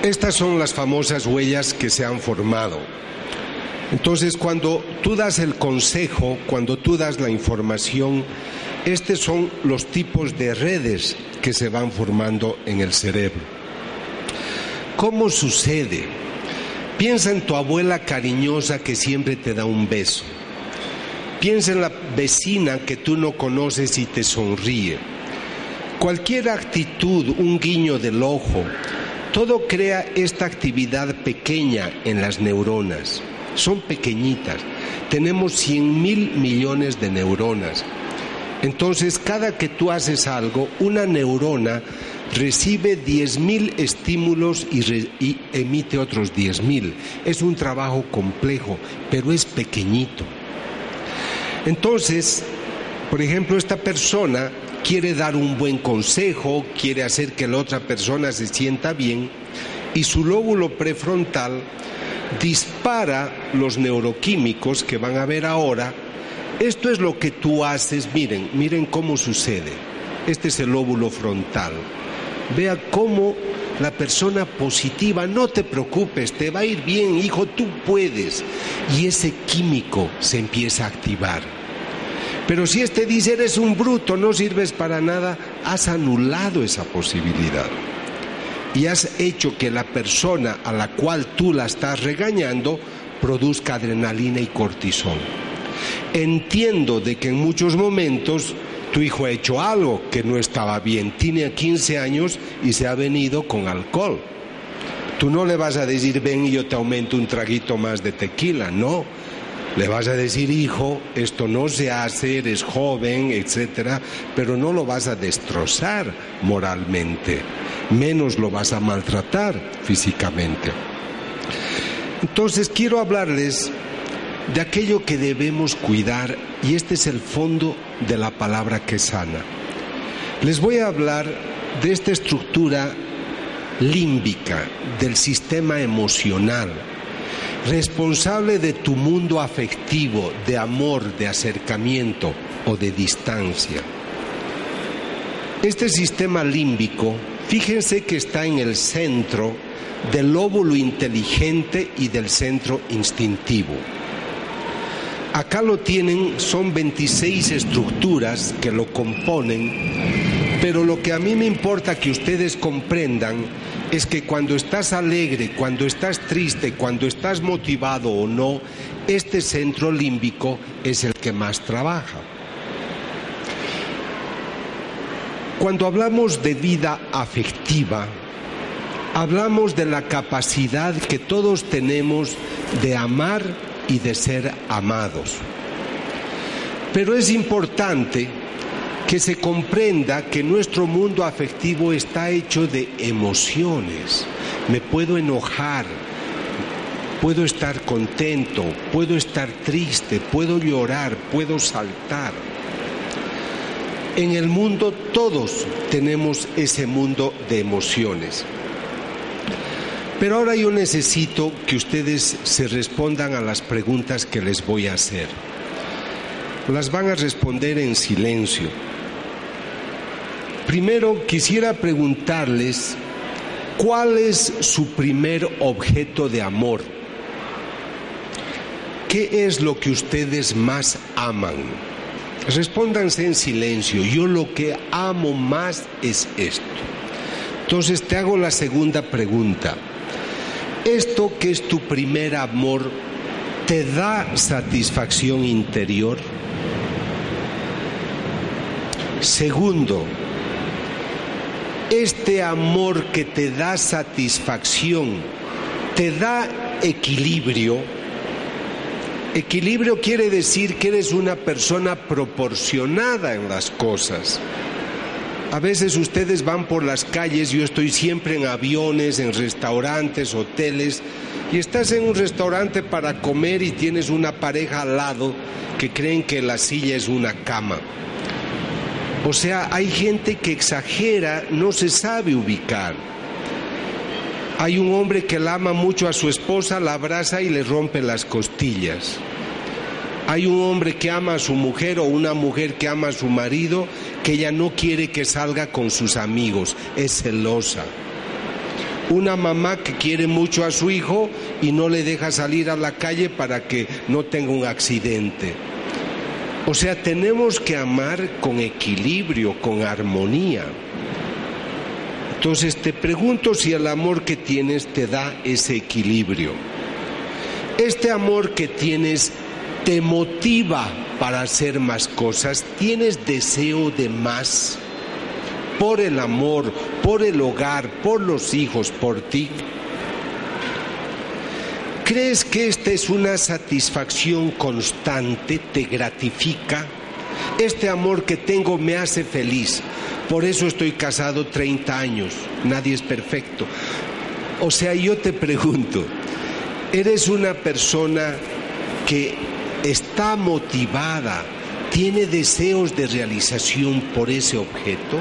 Estas son las famosas huellas que se han formado. Entonces, cuando tú das el consejo, cuando tú das la información, estos son los tipos de redes que se van formando en el cerebro. ¿Cómo sucede? Piensa en tu abuela cariñosa que siempre te da un beso. Piensa en la vecina que tú no conoces y te sonríe. Cualquier actitud, un guiño del ojo, todo crea esta actividad pequeña en las neuronas. Son pequeñitas. Tenemos 100 mil millones de neuronas. Entonces, cada que tú haces algo, una neurona recibe 10.000 estímulos y, emite otros 10.000. Es un trabajo complejo, pero es pequeñito. Entonces, por ejemplo, esta persona quiere dar un buen consejo, quiere hacer que la otra persona se sienta bien y su lóbulo prefrontal dispara los neuroquímicos que van a ver ahora. Esto es lo que tú haces, miren, miren cómo sucede. Este es el lóbulo frontal. Vea cómo la persona positiva, no te preocupes, te va a ir bien, hijo, tú puedes. Y ese químico se empieza a activar. Pero si este dice eres un bruto, no sirves para nada, has anulado esa posibilidad. Y has hecho que la persona a la cual tú la estás regañando produzca adrenalina y cortisol. Entiendo de que en muchos momentos tu hijo ha hecho algo que no estaba bien. Tiene 15 años y se ha venido con alcohol. Tú no le vas a decir, ven y yo te aumento un traguito más de tequila, no. Le vas a decir, hijo, esto no se hace, eres joven, etcétera, pero no lo vas a destrozar moralmente, menos lo vas a maltratar físicamente. Entonces quiero hablarles de aquello que debemos cuidar y este es el fondo de la palabra que sana. Les voy a hablar de esta estructura límbica del sistema emocional, responsable de tu mundo afectivo, de amor, de acercamiento o de distancia. Este sistema límbico, fíjense que está en el centro del lóbulo inteligente y del centro instintivo. Acá lo tienen, son 26 estructuras que lo componen, pero lo que a mí me importa que ustedes comprendan es que cuando estás alegre, cuando estás triste, cuando estás motivado o no, este centro límbico es el que más trabaja. Cuando hablamos de vida afectiva, hablamos de la capacidad que todos tenemos de amar y de ser amados. Pero es importante que se comprenda que nuestro mundo afectivo está hecho de emociones. Me puedo enojar, puedo estar contento, puedo estar triste, puedo llorar, puedo saltar. En el mundo todos tenemos ese mundo de emociones. Pero ahora yo necesito que ustedes se respondan a las preguntas que les voy a hacer. Las van a responder en silencio. Primero quisiera preguntarles cuál es su primer objeto de amor. ¿Qué es lo que ustedes más aman? Respóndanse en silencio. Yo lo que amo más es esto. Entonces te hago la segunda pregunta. ¿Esto que es tu primer amor te da satisfacción interior? Segundo, este amor que te da satisfacción, ¿te da equilibrio, equilibrio quiere decir que eres una persona proporcionada en las cosas. A veces ustedes van por las calles, yo estoy siempre en aviones, en restaurantes, hoteles, y estás en un restaurante para comer y tienes una pareja al lado que creen que la silla es una cama. O sea, hay gente que exagera, no se sabe ubicar. Hay un hombre que la ama mucho a su esposa, la abraza y le rompe las costillas. Hay un hombre que ama a su mujer o una mujer que ama a su marido que ella no quiere que salga con sus amigos, es celosa. Una mamá que quiere mucho a su hijo y no le deja salir a la calle para que no tenga un accidente. O sea, tenemos que amar con equilibrio, con armonía. Entonces te pregunto si el amor que tienes te da ese equilibrio. Este amor que tienes te motiva para hacer más cosas, tienes deseo de más por el amor, por el hogar, por los hijos, por ti. ¿Crees que esta es una satisfacción constante? ¿Te gratifica? Este amor que tengo me hace feliz. Por eso estoy casado 30 años. Nadie es perfecto. O sea, yo te pregunto, ¿eres una persona que está motivada, tiene deseos de realización por ese objeto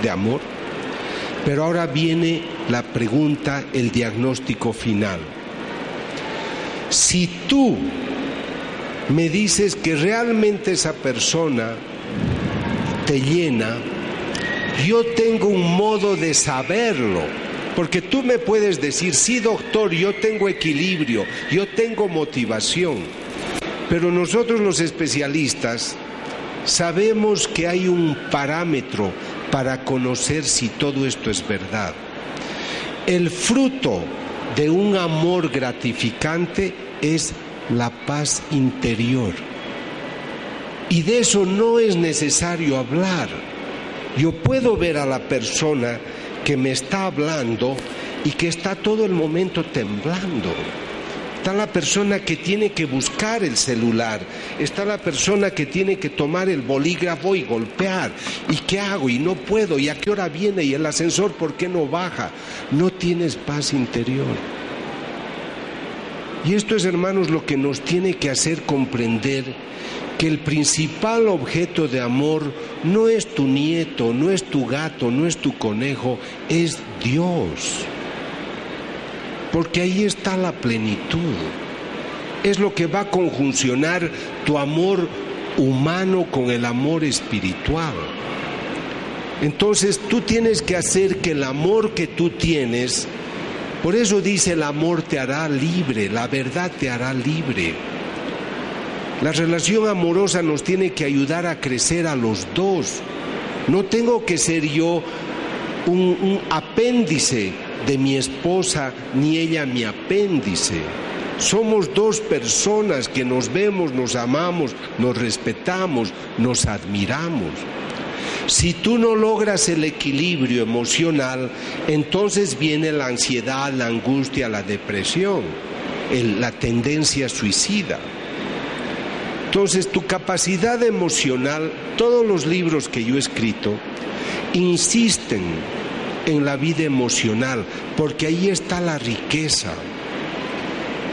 de amor. Pero ahora viene la pregunta, el diagnóstico final. Si tú me dices que realmente esa persona te llena, yo tengo un modo de saberlo. Porque tú me puedes decir, sí doctor, yo tengo equilibrio, yo tengo motivación. Pero nosotros los especialistas sabemos que hay un parámetro para conocer si todo esto es verdad. El fruto de un amor gratificante es la paz interior. Y de eso no es necesario hablar. Yo puedo ver a la persona que me está hablando y que está todo el momento temblando. Está la persona que tiene que buscar el celular, está la persona que tiene que tomar el bolígrafo y golpear. ¿Y qué hago? Y no puedo. ¿Y a qué hora viene? ¿Y el ascensor por qué no baja? No tienes paz interior. Y esto es, hermanos, lo que nos tiene que hacer comprender que el principal objeto de amor no es tu nieto, no es tu gato, no es tu conejo, es Dios porque ahí está la plenitud. Es lo que va a conjuncionar tu amor humano con el amor espiritual. Entonces tú tienes que hacer que el amor que tú tienes, por eso dice el amor te hará libre, la verdad te hará libre. La relación amorosa nos tiene que ayudar a crecer a los dos. No tengo que ser yo un, un apéndice de mi esposa ni ella mi apéndice. Somos dos personas que nos vemos, nos amamos, nos respetamos, nos admiramos. Si tú no logras el equilibrio emocional, entonces viene la ansiedad, la angustia, la depresión, la tendencia suicida. Entonces tu capacidad emocional, todos los libros que yo he escrito, insisten en la vida emocional, porque ahí está la riqueza.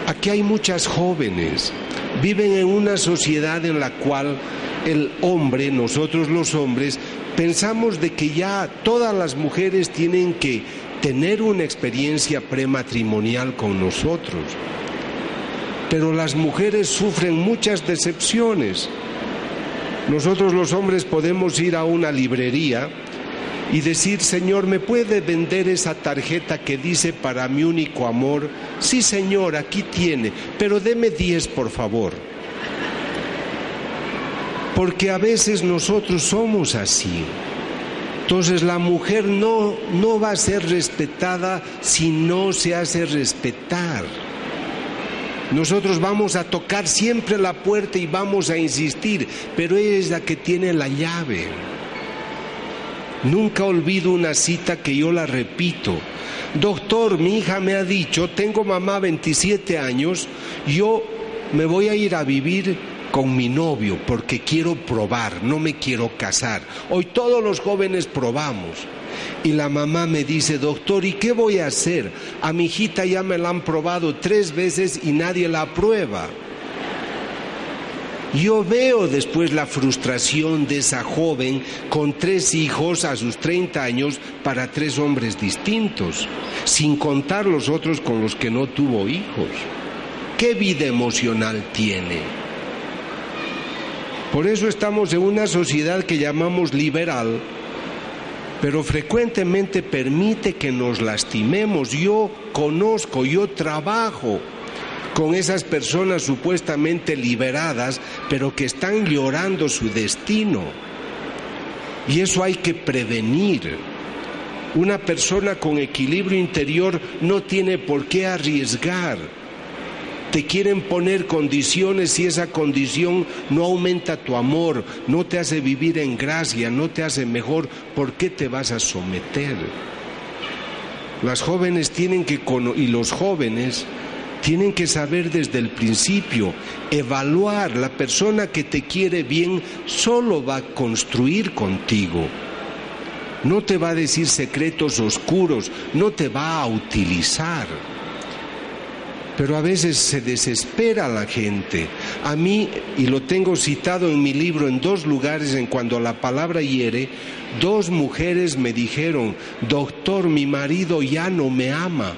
Aquí hay muchas jóvenes, viven en una sociedad en la cual el hombre, nosotros los hombres, pensamos de que ya todas las mujeres tienen que tener una experiencia prematrimonial con nosotros. Pero las mujeres sufren muchas decepciones. Nosotros los hombres podemos ir a una librería y decir, Señor, ¿me puede vender esa tarjeta que dice para mi único amor? Sí, Señor, aquí tiene, pero deme 10, por favor. Porque a veces nosotros somos así. Entonces la mujer no, no va a ser respetada si no se hace respetar. Nosotros vamos a tocar siempre la puerta y vamos a insistir, pero ella es la que tiene la llave. Nunca olvido una cita que yo la repito. Doctor, mi hija me ha dicho, tengo mamá 27 años, yo me voy a ir a vivir con mi novio porque quiero probar, no me quiero casar. Hoy todos los jóvenes probamos. Y la mamá me dice, doctor, ¿y qué voy a hacer? A mi hijita ya me la han probado tres veces y nadie la aprueba. Yo veo después la frustración de esa joven con tres hijos a sus 30 años para tres hombres distintos, sin contar los otros con los que no tuvo hijos. ¿Qué vida emocional tiene? Por eso estamos en una sociedad que llamamos liberal, pero frecuentemente permite que nos lastimemos. Yo conozco, yo trabajo con esas personas supuestamente liberadas, pero que están llorando su destino. Y eso hay que prevenir. Una persona con equilibrio interior no tiene por qué arriesgar. Te quieren poner condiciones y esa condición no aumenta tu amor, no te hace vivir en gracia, no te hace mejor. ¿Por qué te vas a someter? Las jóvenes tienen que, y los jóvenes tienen que saber desde el principio, evaluar, la persona que te quiere bien solo va a construir contigo. No te va a decir secretos oscuros, no te va a utilizar. Pero a veces se desespera la gente. A mí, y lo tengo citado en mi libro en dos lugares en cuando la palabra hiere, dos mujeres me dijeron, doctor, mi marido ya no me ama.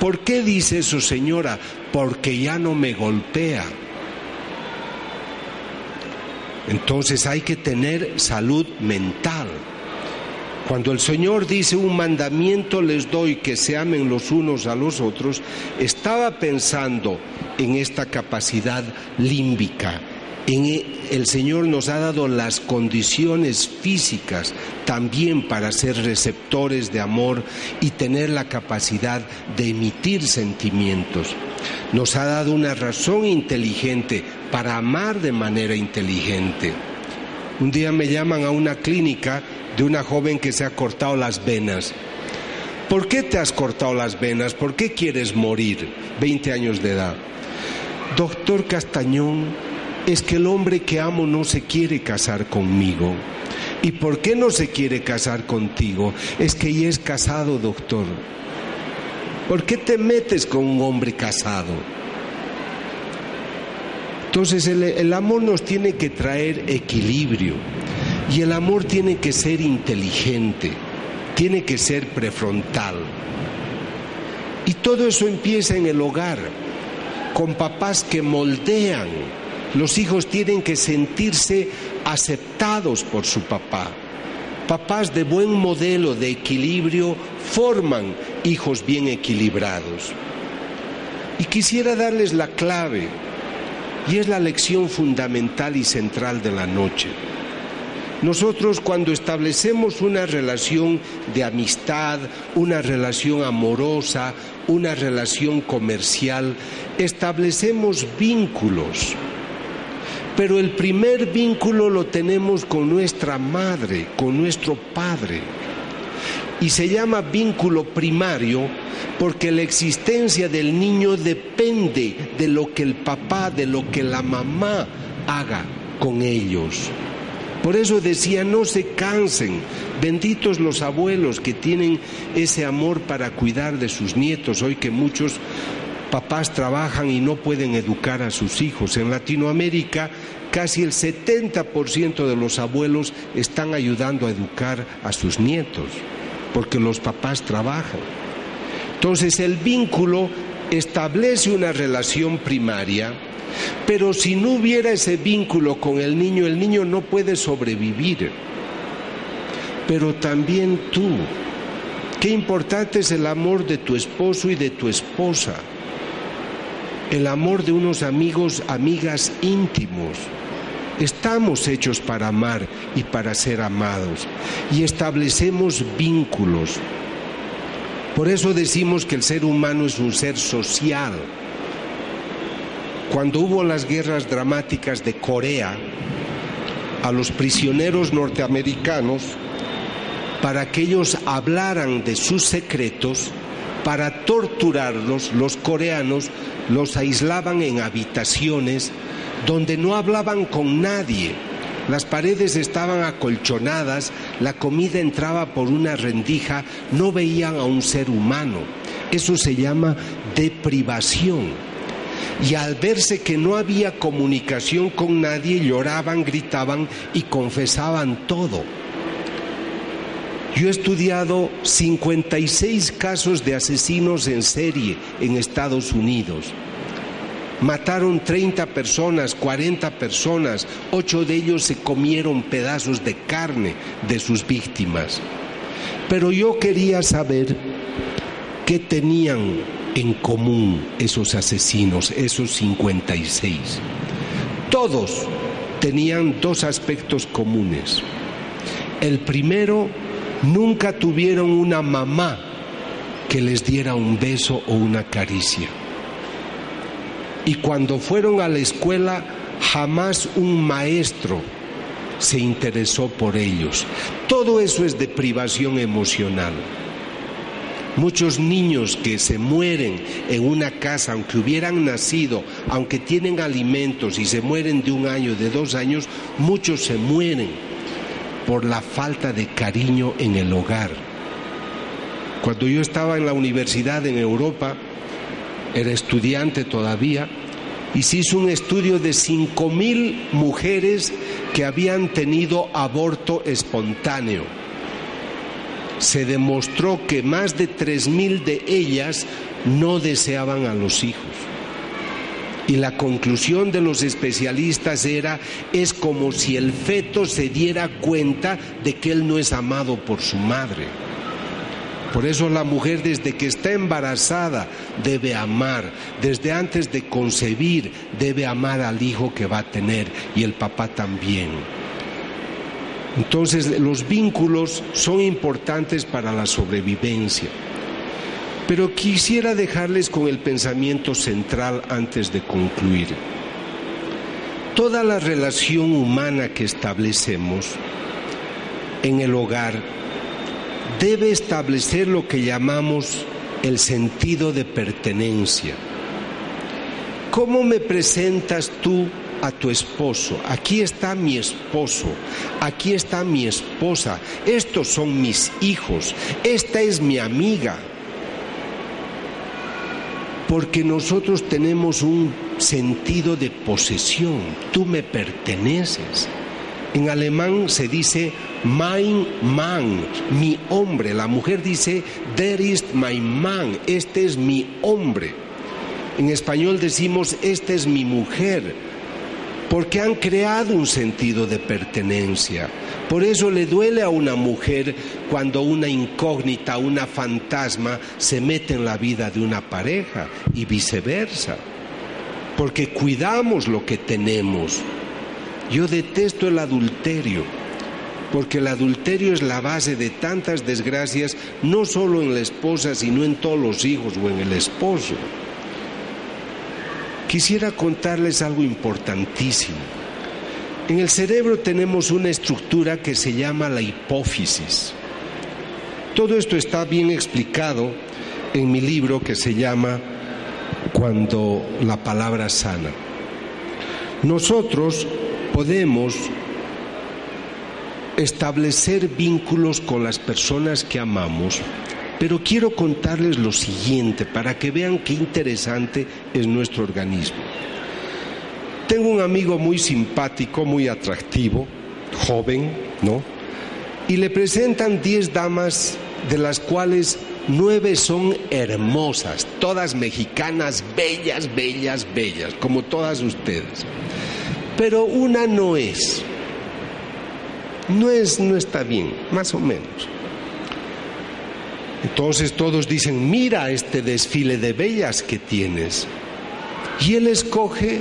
¿Por qué dice eso, señora? Porque ya no me golpea. Entonces hay que tener salud mental. Cuando el Señor dice un mandamiento les doy que se amen los unos a los otros, estaba pensando en esta capacidad límbica, e, el Señor nos ha dado las condiciones físicas también para ser receptores de amor y tener la capacidad de emitir sentimientos. Nos ha dado una razón inteligente para amar de manera inteligente. Un día me llaman a una clínica de una joven que se ha cortado las venas. ¿Por qué te has cortado las venas? ¿Por qué quieres morir? 20 años de edad. Doctor Castañón, es que el hombre que amo no se quiere casar conmigo. ¿Y por qué no se quiere casar contigo? Es que ya es casado, doctor. ¿Por qué te metes con un hombre casado? Entonces el, amor nos tiene que traer equilibrio y el amor tiene que ser inteligente, tiene que ser prefrontal. Y todo eso empieza en el hogar, con papás que moldean los hijos tienen que sentirse aceptados por su papá. Papás de buen modelo de equilibrio forman hijos bien equilibrados. Y quisiera darles la clave, y es la lección fundamental y central de la noche. Nosotros cuando establecemos una relación de amistad, una relación amorosa, una relación comercial, establecemos vínculos pero el primer vínculo lo tenemos con nuestra madre, con nuestro padre. Y se llama vínculo primario porque la existencia del niño depende de lo que el papá, de lo que la mamá haga con ellos. Por eso decía, no se cansen, benditos los abuelos que tienen ese amor para cuidar de sus nietos, hoy que muchos papás trabajan y no pueden educar a sus hijos. En Latinoamérica casi el 70% de los abuelos están ayudando a educar a sus nietos, porque los papás trabajan. Entonces el vínculo establece una relación primaria, pero si no hubiera ese vínculo con el niño, el niño no puede sobrevivir. Pero también tú, qué importante es el amor de tu esposo y de tu esposa el amor de unos amigos, amigas íntimos. Estamos hechos para amar y para ser amados y establecemos vínculos. Por eso decimos que el ser humano es un ser social. Cuando hubo las guerras dramáticas de Corea, a los prisioneros norteamericanos, para que ellos hablaran de sus secretos, Para torturarlos, los coreanos los aislaban en habitaciones donde no hablaban con nadie. Las paredes estaban acolchonadas, la comida entraba por una rendija, no veían a un ser humano. Eso se llama deprivación y al verse que no había comunicación con nadie, lloraban, gritaban y confesaban todo. Yo he estudiado 56 casos de asesinos en serie en Estados Unidos. Mataron 30 personas, 40 personas, ocho de ellos se comieron pedazos de carne de sus víctimas. Pero yo quería saber qué tenían en común esos asesinos, esos 56? Todos tenían dos aspectos comunes. El primero, nunca tuvieron una mamá que les diera un beso o una caricia. Y cuando fueron a la escuela, jamás un maestro se interesó por ellos. Todo eso es de privación emocional. Muchos niños que se mueren en una casa, aunque hubieran nacido, aunque tienen alimentos y se mueren de un año, de dos años, muchos se mueren por la falta de cariño en el hogar. Cuando yo estaba en la universidad en Europa, era estudiante todavía, y se hizo un estudio de cinco mil mujeres que habían tenido aborto espontáneo se demostró que más de 3.000 de ellas no deseaban a los hijos. Y la conclusión de los especialistas era, es como si el feto se diera cuenta de que él no es amado por su madre. Por eso la mujer desde que está embarazada debe amar, desde antes de concebir debe amar al hijo que va a tener y el papá también. Entonces los vínculos son importantes para la sobrevivencia. Pero quisiera dejarles con el pensamiento central antes de concluir. Toda la relación humana que establecemos en el hogar debe establecer lo que llamamos el sentido de pertenencia. ¿Cómo me presentas tú a tu esposo, aquí está mi esposo, aquí está mi esposa, estos son mis hijos, esta es mi amiga. Porque nosotros tenemos un sentido de posesión, tú me perteneces. En alemán se dice mein Mann, mi hombre. La mujer dice there is my man, este es mi hombre. En español decimos esta es mi mujer porque han creado un sentido de pertenencia. Por eso le duele a una mujer cuando una incógnita, una fantasma se mete en la vida de una pareja y viceversa. Porque cuidamos lo que tenemos. Yo detesto el adulterio, porque el adulterio es la base de tantas desgracias, no solo en la esposa, sino en todos los hijos o en el esposo. Quisiera contarles algo importantísimo. En el cerebro tenemos una estructura que se llama la hipófisis. Todo esto está bien explicado en mi libro que se llama Cuando la palabra sana. Nosotros podemos establecer vínculos con las personas que amamos pero quiero contarles lo siguiente para que vean qué interesante es nuestro organismo. Tengo un amigo muy simpático, muy atractivo, joven, ¿no? Y le presentan 10 damas, de las cuales nueve son hermosas, todas mexicanas, bellas, bellas, bellas, como todas ustedes. Pero una no es. No es, no está bien, más o menos. Entonces todos dicen, mira este desfile de bellas que tienes. Y él escoge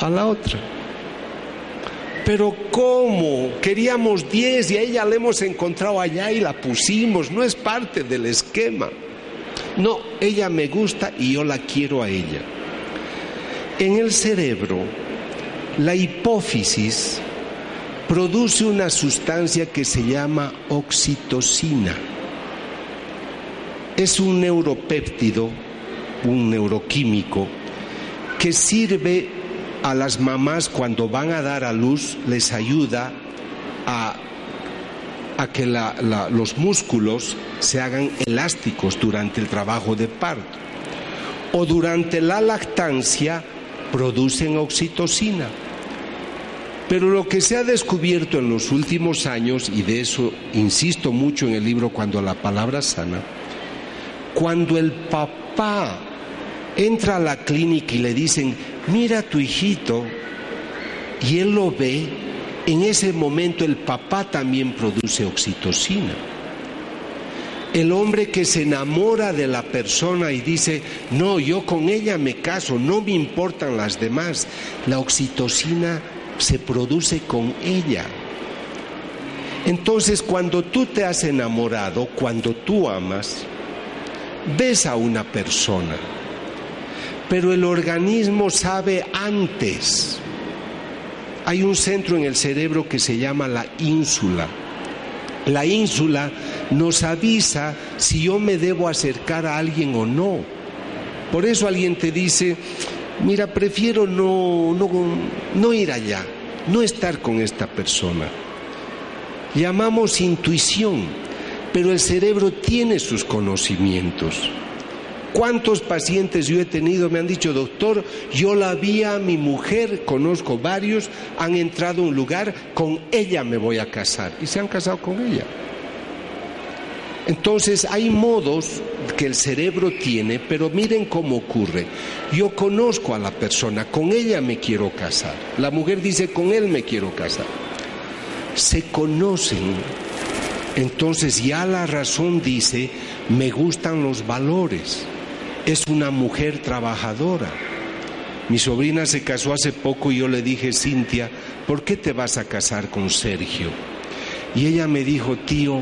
a la otra. Pero ¿cómo? Queríamos diez y a ella la hemos encontrado allá y la pusimos. No es parte del esquema. No, ella me gusta y yo la quiero a ella. En el cerebro, la hipófisis produce una sustancia que se llama oxitocina es un neuropéptido, un neuroquímico, que sirve a las mamás cuando van a dar a luz, les ayuda a, que los músculos se hagan elásticos durante el trabajo de parto. O durante la lactancia producen oxitocina. Pero lo que se ha descubierto en los últimos años, y de eso insisto mucho en el libro cuando la palabra sana, cuando el papá entra a la clínica y le dicen, mira a tu hijito, y él lo ve, en ese momento el papá también produce oxitocina. El hombre que se enamora de la persona y dice, no, yo con ella me caso, no me importan las demás, la oxitocina se produce con ella. Entonces, cuando tú te has enamorado, cuando tú amas, ves a una persona, pero el organismo sabe antes. Hay un centro en el cerebro que se llama la ínsula. La ínsula nos avisa si yo me debo acercar a alguien o no. Por eso alguien te dice, mira, prefiero no, no, no ir allá, no estar con esta persona. Llamamos intuición, pero el cerebro tiene sus conocimientos. ¿Cuántos pacientes yo he tenido me han dicho, doctor, yo la vi a mi mujer, conozco varios, han entrado a un lugar, con ella me voy a casar y se han casado con ella. Entonces hay modos que el cerebro tiene, pero miren cómo ocurre. Yo conozco a la persona, con ella me quiero casar. La mujer dice, con él me quiero casar. Se conocen. Entonces ya la razón dice, me gustan los valores es una mujer trabajadora. Mi sobrina se casó hace poco y yo le dije, Cintia, ¿por qué te vas a casar con Sergio? Y ella me dijo, tío,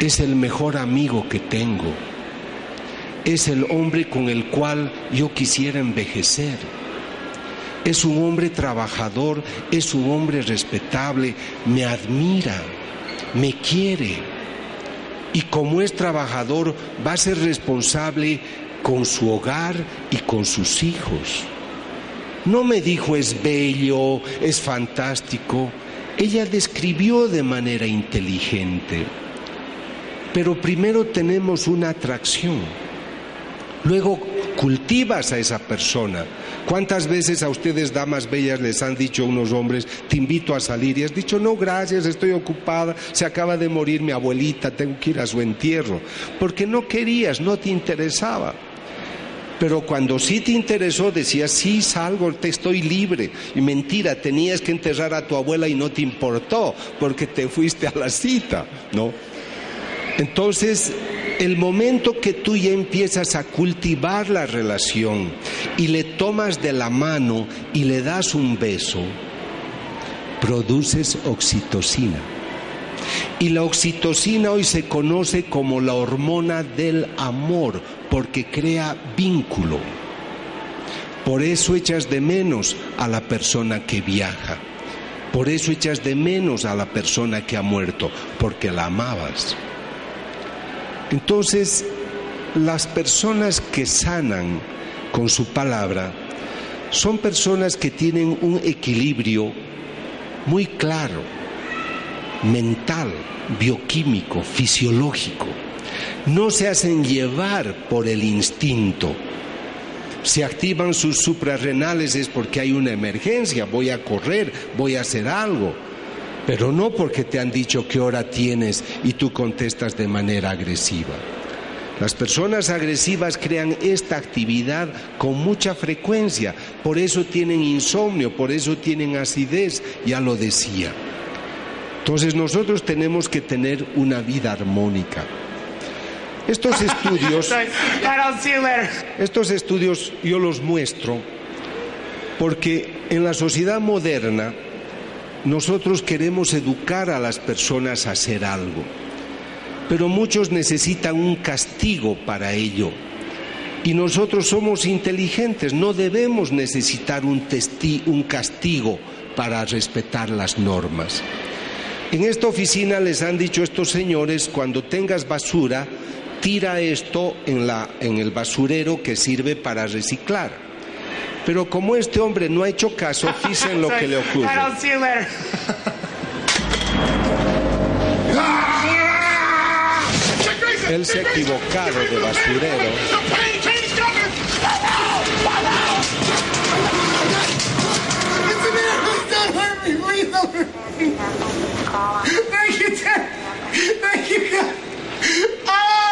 es el mejor amigo que tengo. Es el hombre con el cual yo quisiera envejecer. Es un hombre trabajador, es un hombre respetable, me admira, me quiere y como es trabajador va a ser responsable con su hogar y con sus hijos. No me dijo es bello, es fantástico. Ella describió de manera inteligente. Pero primero tenemos una atracción. Luego cultivas a esa persona. ¿Cuántas veces a ustedes, damas bellas, les han dicho unos hombres, te invito a salir? Y has dicho, no, gracias, estoy ocupada, se acaba de morir mi abuelita, tengo que ir a su entierro. Porque no querías, no te interesaba. Pero cuando sí te interesó, decías, sí, salgo, te estoy libre. Y mentira, tenías que enterrar a tu abuela y no te importó, porque te fuiste a la cita, ¿no? Entonces, el momento que tú ya empiezas a cultivar la relación y le tomas de la mano y le das un beso, produces oxitocina. Y la oxitocina hoy se conoce como la hormona del amor porque crea vínculo. Por eso echas de menos a la persona que viaja. Por eso echas de menos a la persona que ha muerto, porque la amabas. Entonces, las personas que sanan con su palabra son personas que tienen un equilibrio muy claro, mental, bioquímico, fisiológico. No se hacen llevar por el instinto. Si activan sus suprarrenales es porque hay una emergencia, voy a correr, voy a hacer algo pero no porque te han dicho qué hora tienes y tú contestas de manera agresiva. Las personas agresivas crean esta actividad con mucha frecuencia, por eso tienen insomnio, por eso tienen acidez, ya lo decía. Entonces nosotros tenemos que tener una vida armónica. Estos estudios, estos estudios yo los muestro porque en la sociedad moderna nosotros queremos educar a las personas a hacer algo, pero muchos necesitan un castigo para ello. Y nosotros somos inteligentes, no debemos necesitar un, un castigo para respetar las normas. En esta oficina les han dicho estos señores, cuando tengas basura, tira esto en, el basurero que sirve para reciclar. Pero como este hombre no ha hecho caso, fíjense lo que le ocurre. Él se ha equivocado de basurero.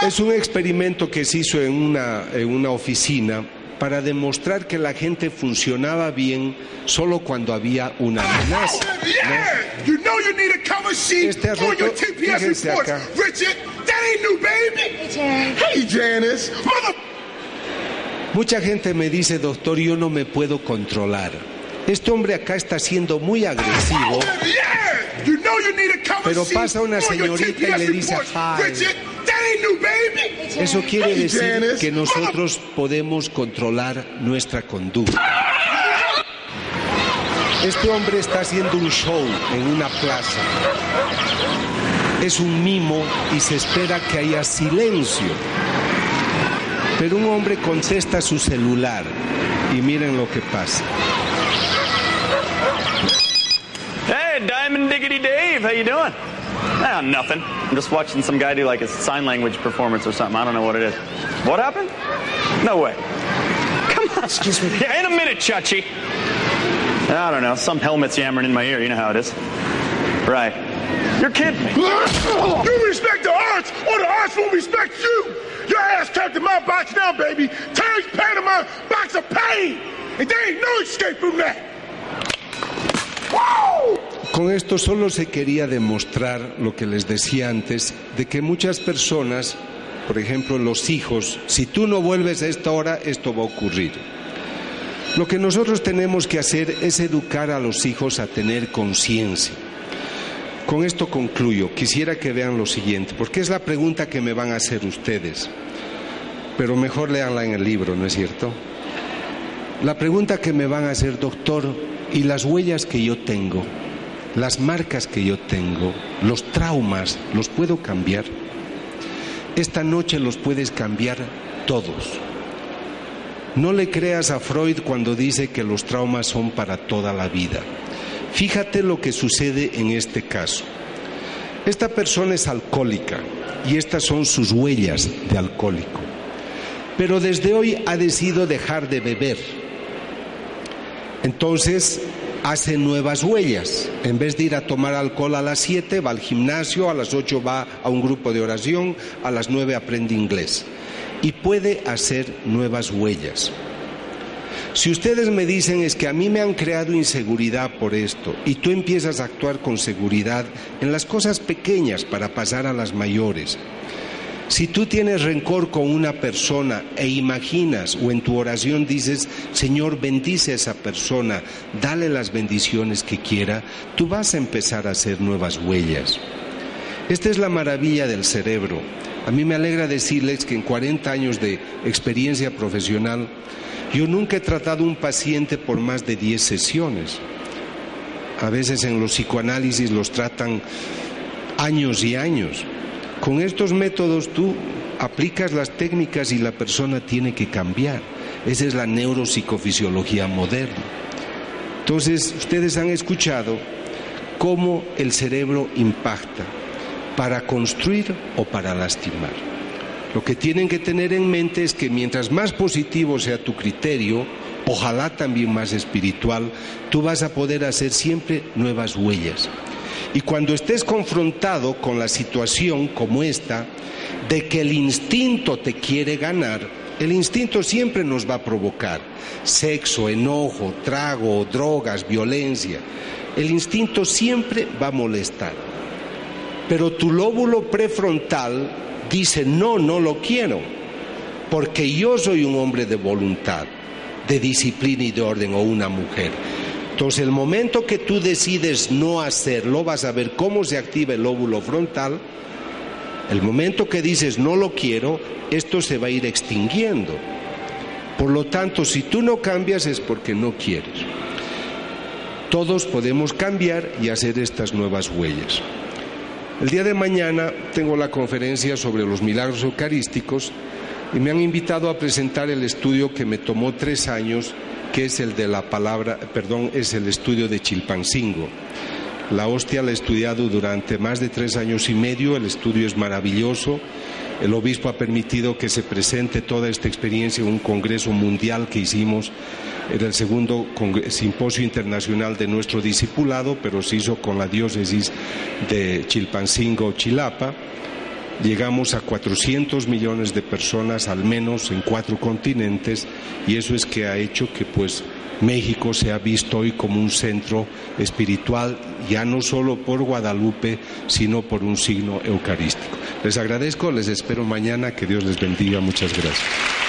Es un experimento que se hizo en una, en una oficina para demostrar que la gente funcionaba bien solo cuando había una amenaza. ¿no? Este asunto, fíjense acá. Mucha gente me dice, doctor, yo no me puedo controlar. Este hombre acá está siendo muy agresivo. Pero pasa una señorita y le dice, Eso quiere decir que nosotros podemos controlar nuestra conducta. Este hombre está haciendo un show en una plaza. Es un mimo y se espera que haya silencio. Pero un hombre contesta su celular y miren lo que pasa. Diamond Diggity Dave, how you doing? Ah, nothing. I'm just watching some guy do like a sign language performance or something. I don't know what it is. What happened? No way. Come on. Excuse me. Yeah, in a minute, Chachi. I don't know. Some helmet's yammering in my ear. You know how it is. Right. You're kidding me. You respect the arts, or the arts won't respect you. Your ass trapped in my box now, baby. Terry's my box of pain. And there ain't no escape from that. Con esto solo se quería demostrar lo que les decía antes, de que muchas personas, por ejemplo los hijos, si tú no vuelves a esta hora, esto va a ocurrir. Lo que nosotros tenemos que hacer es educar a los hijos a tener conciencia. Con esto concluyo. Quisiera que vean lo siguiente, porque es la pregunta que me van a hacer ustedes. Pero mejor leanla en el libro, ¿no es cierto? La pregunta que me van a hacer, doctor, ¿y las huellas que yo tengo? Las marcas que yo tengo, los traumas, ¿los puedo cambiar? Esta noche los puedes cambiar todos. No le creas a Freud cuando dice que los traumas son para toda la vida. Fíjate lo que sucede en este caso. Esta persona es alcohólica y estas son sus huellas de alcohólico. Pero desde hoy ha decidido dejar de beber. Entonces hace nuevas huellas. En vez de ir a tomar alcohol a las 7, va al gimnasio, a las 8 va a un grupo de oración, a las 9 aprende inglés. Y puede hacer nuevas huellas. Si ustedes me dicen es que a mí me han creado inseguridad por esto y tú empiezas a actuar con seguridad en las cosas pequeñas para pasar a las mayores, si tú tienes rencor con una persona e imaginas o en tu oración dices, Señor, bendice a esa persona, dale las bendiciones que quiera, tú vas a empezar a hacer nuevas huellas. Esta es la maravilla del cerebro. A mí me alegra decirles que en 40 años de experiencia profesional, yo nunca he tratado un paciente por más de 10 sesiones. A veces en los psicoanálisis los tratan años y años. Con estos métodos tú aplicas las técnicas y la persona tiene que cambiar. Esa es la neuropsicofisiología moderna. Entonces, ustedes han escuchado cómo el cerebro impacta para construir o para lastimar. Lo que tienen que tener en mente es que mientras más positivo sea tu criterio, ojalá también más espiritual, tú vas a poder hacer siempre nuevas huellas. Y cuando estés confrontado con la situación como esta, de que el instinto te quiere ganar, el instinto siempre nos va a provocar sexo, enojo, trago, drogas, violencia. El instinto siempre va a molestar. Pero tu lóbulo prefrontal dice, no, no lo quiero, porque yo soy un hombre de voluntad, de disciplina y de orden, o una mujer. Entonces, el momento que tú decides no hacerlo, vas a ver cómo se activa el lóbulo frontal. El momento que dices no lo quiero, esto se va a ir extinguiendo. Por lo tanto, si tú no cambias es porque no quieres. Todos podemos cambiar y hacer estas nuevas huellas. El día de mañana tengo la conferencia sobre los milagros eucarísticos y me han invitado a presentar el estudio que me tomó tres años, que es el de la palabra, perdón, es el estudio de Chilpancingo. La hostia la he estudiado durante más de tres años y medio, el estudio es maravilloso. El obispo ha permitido que se presente toda esta experiencia en un congreso mundial que hicimos en el segundo simposio internacional de nuestro discipulado, pero se hizo con la diócesis de Chilpancingo, Chilapa. Llegamos a 400 millones de personas, al menos en cuatro continentes, y eso es que ha hecho que pues México se ha visto hoy como un centro espiritual, ya no solo por Guadalupe, sino por un signo eucarístico. Les agradezco, les espero mañana, que Dios les bendiga, muchas gracias.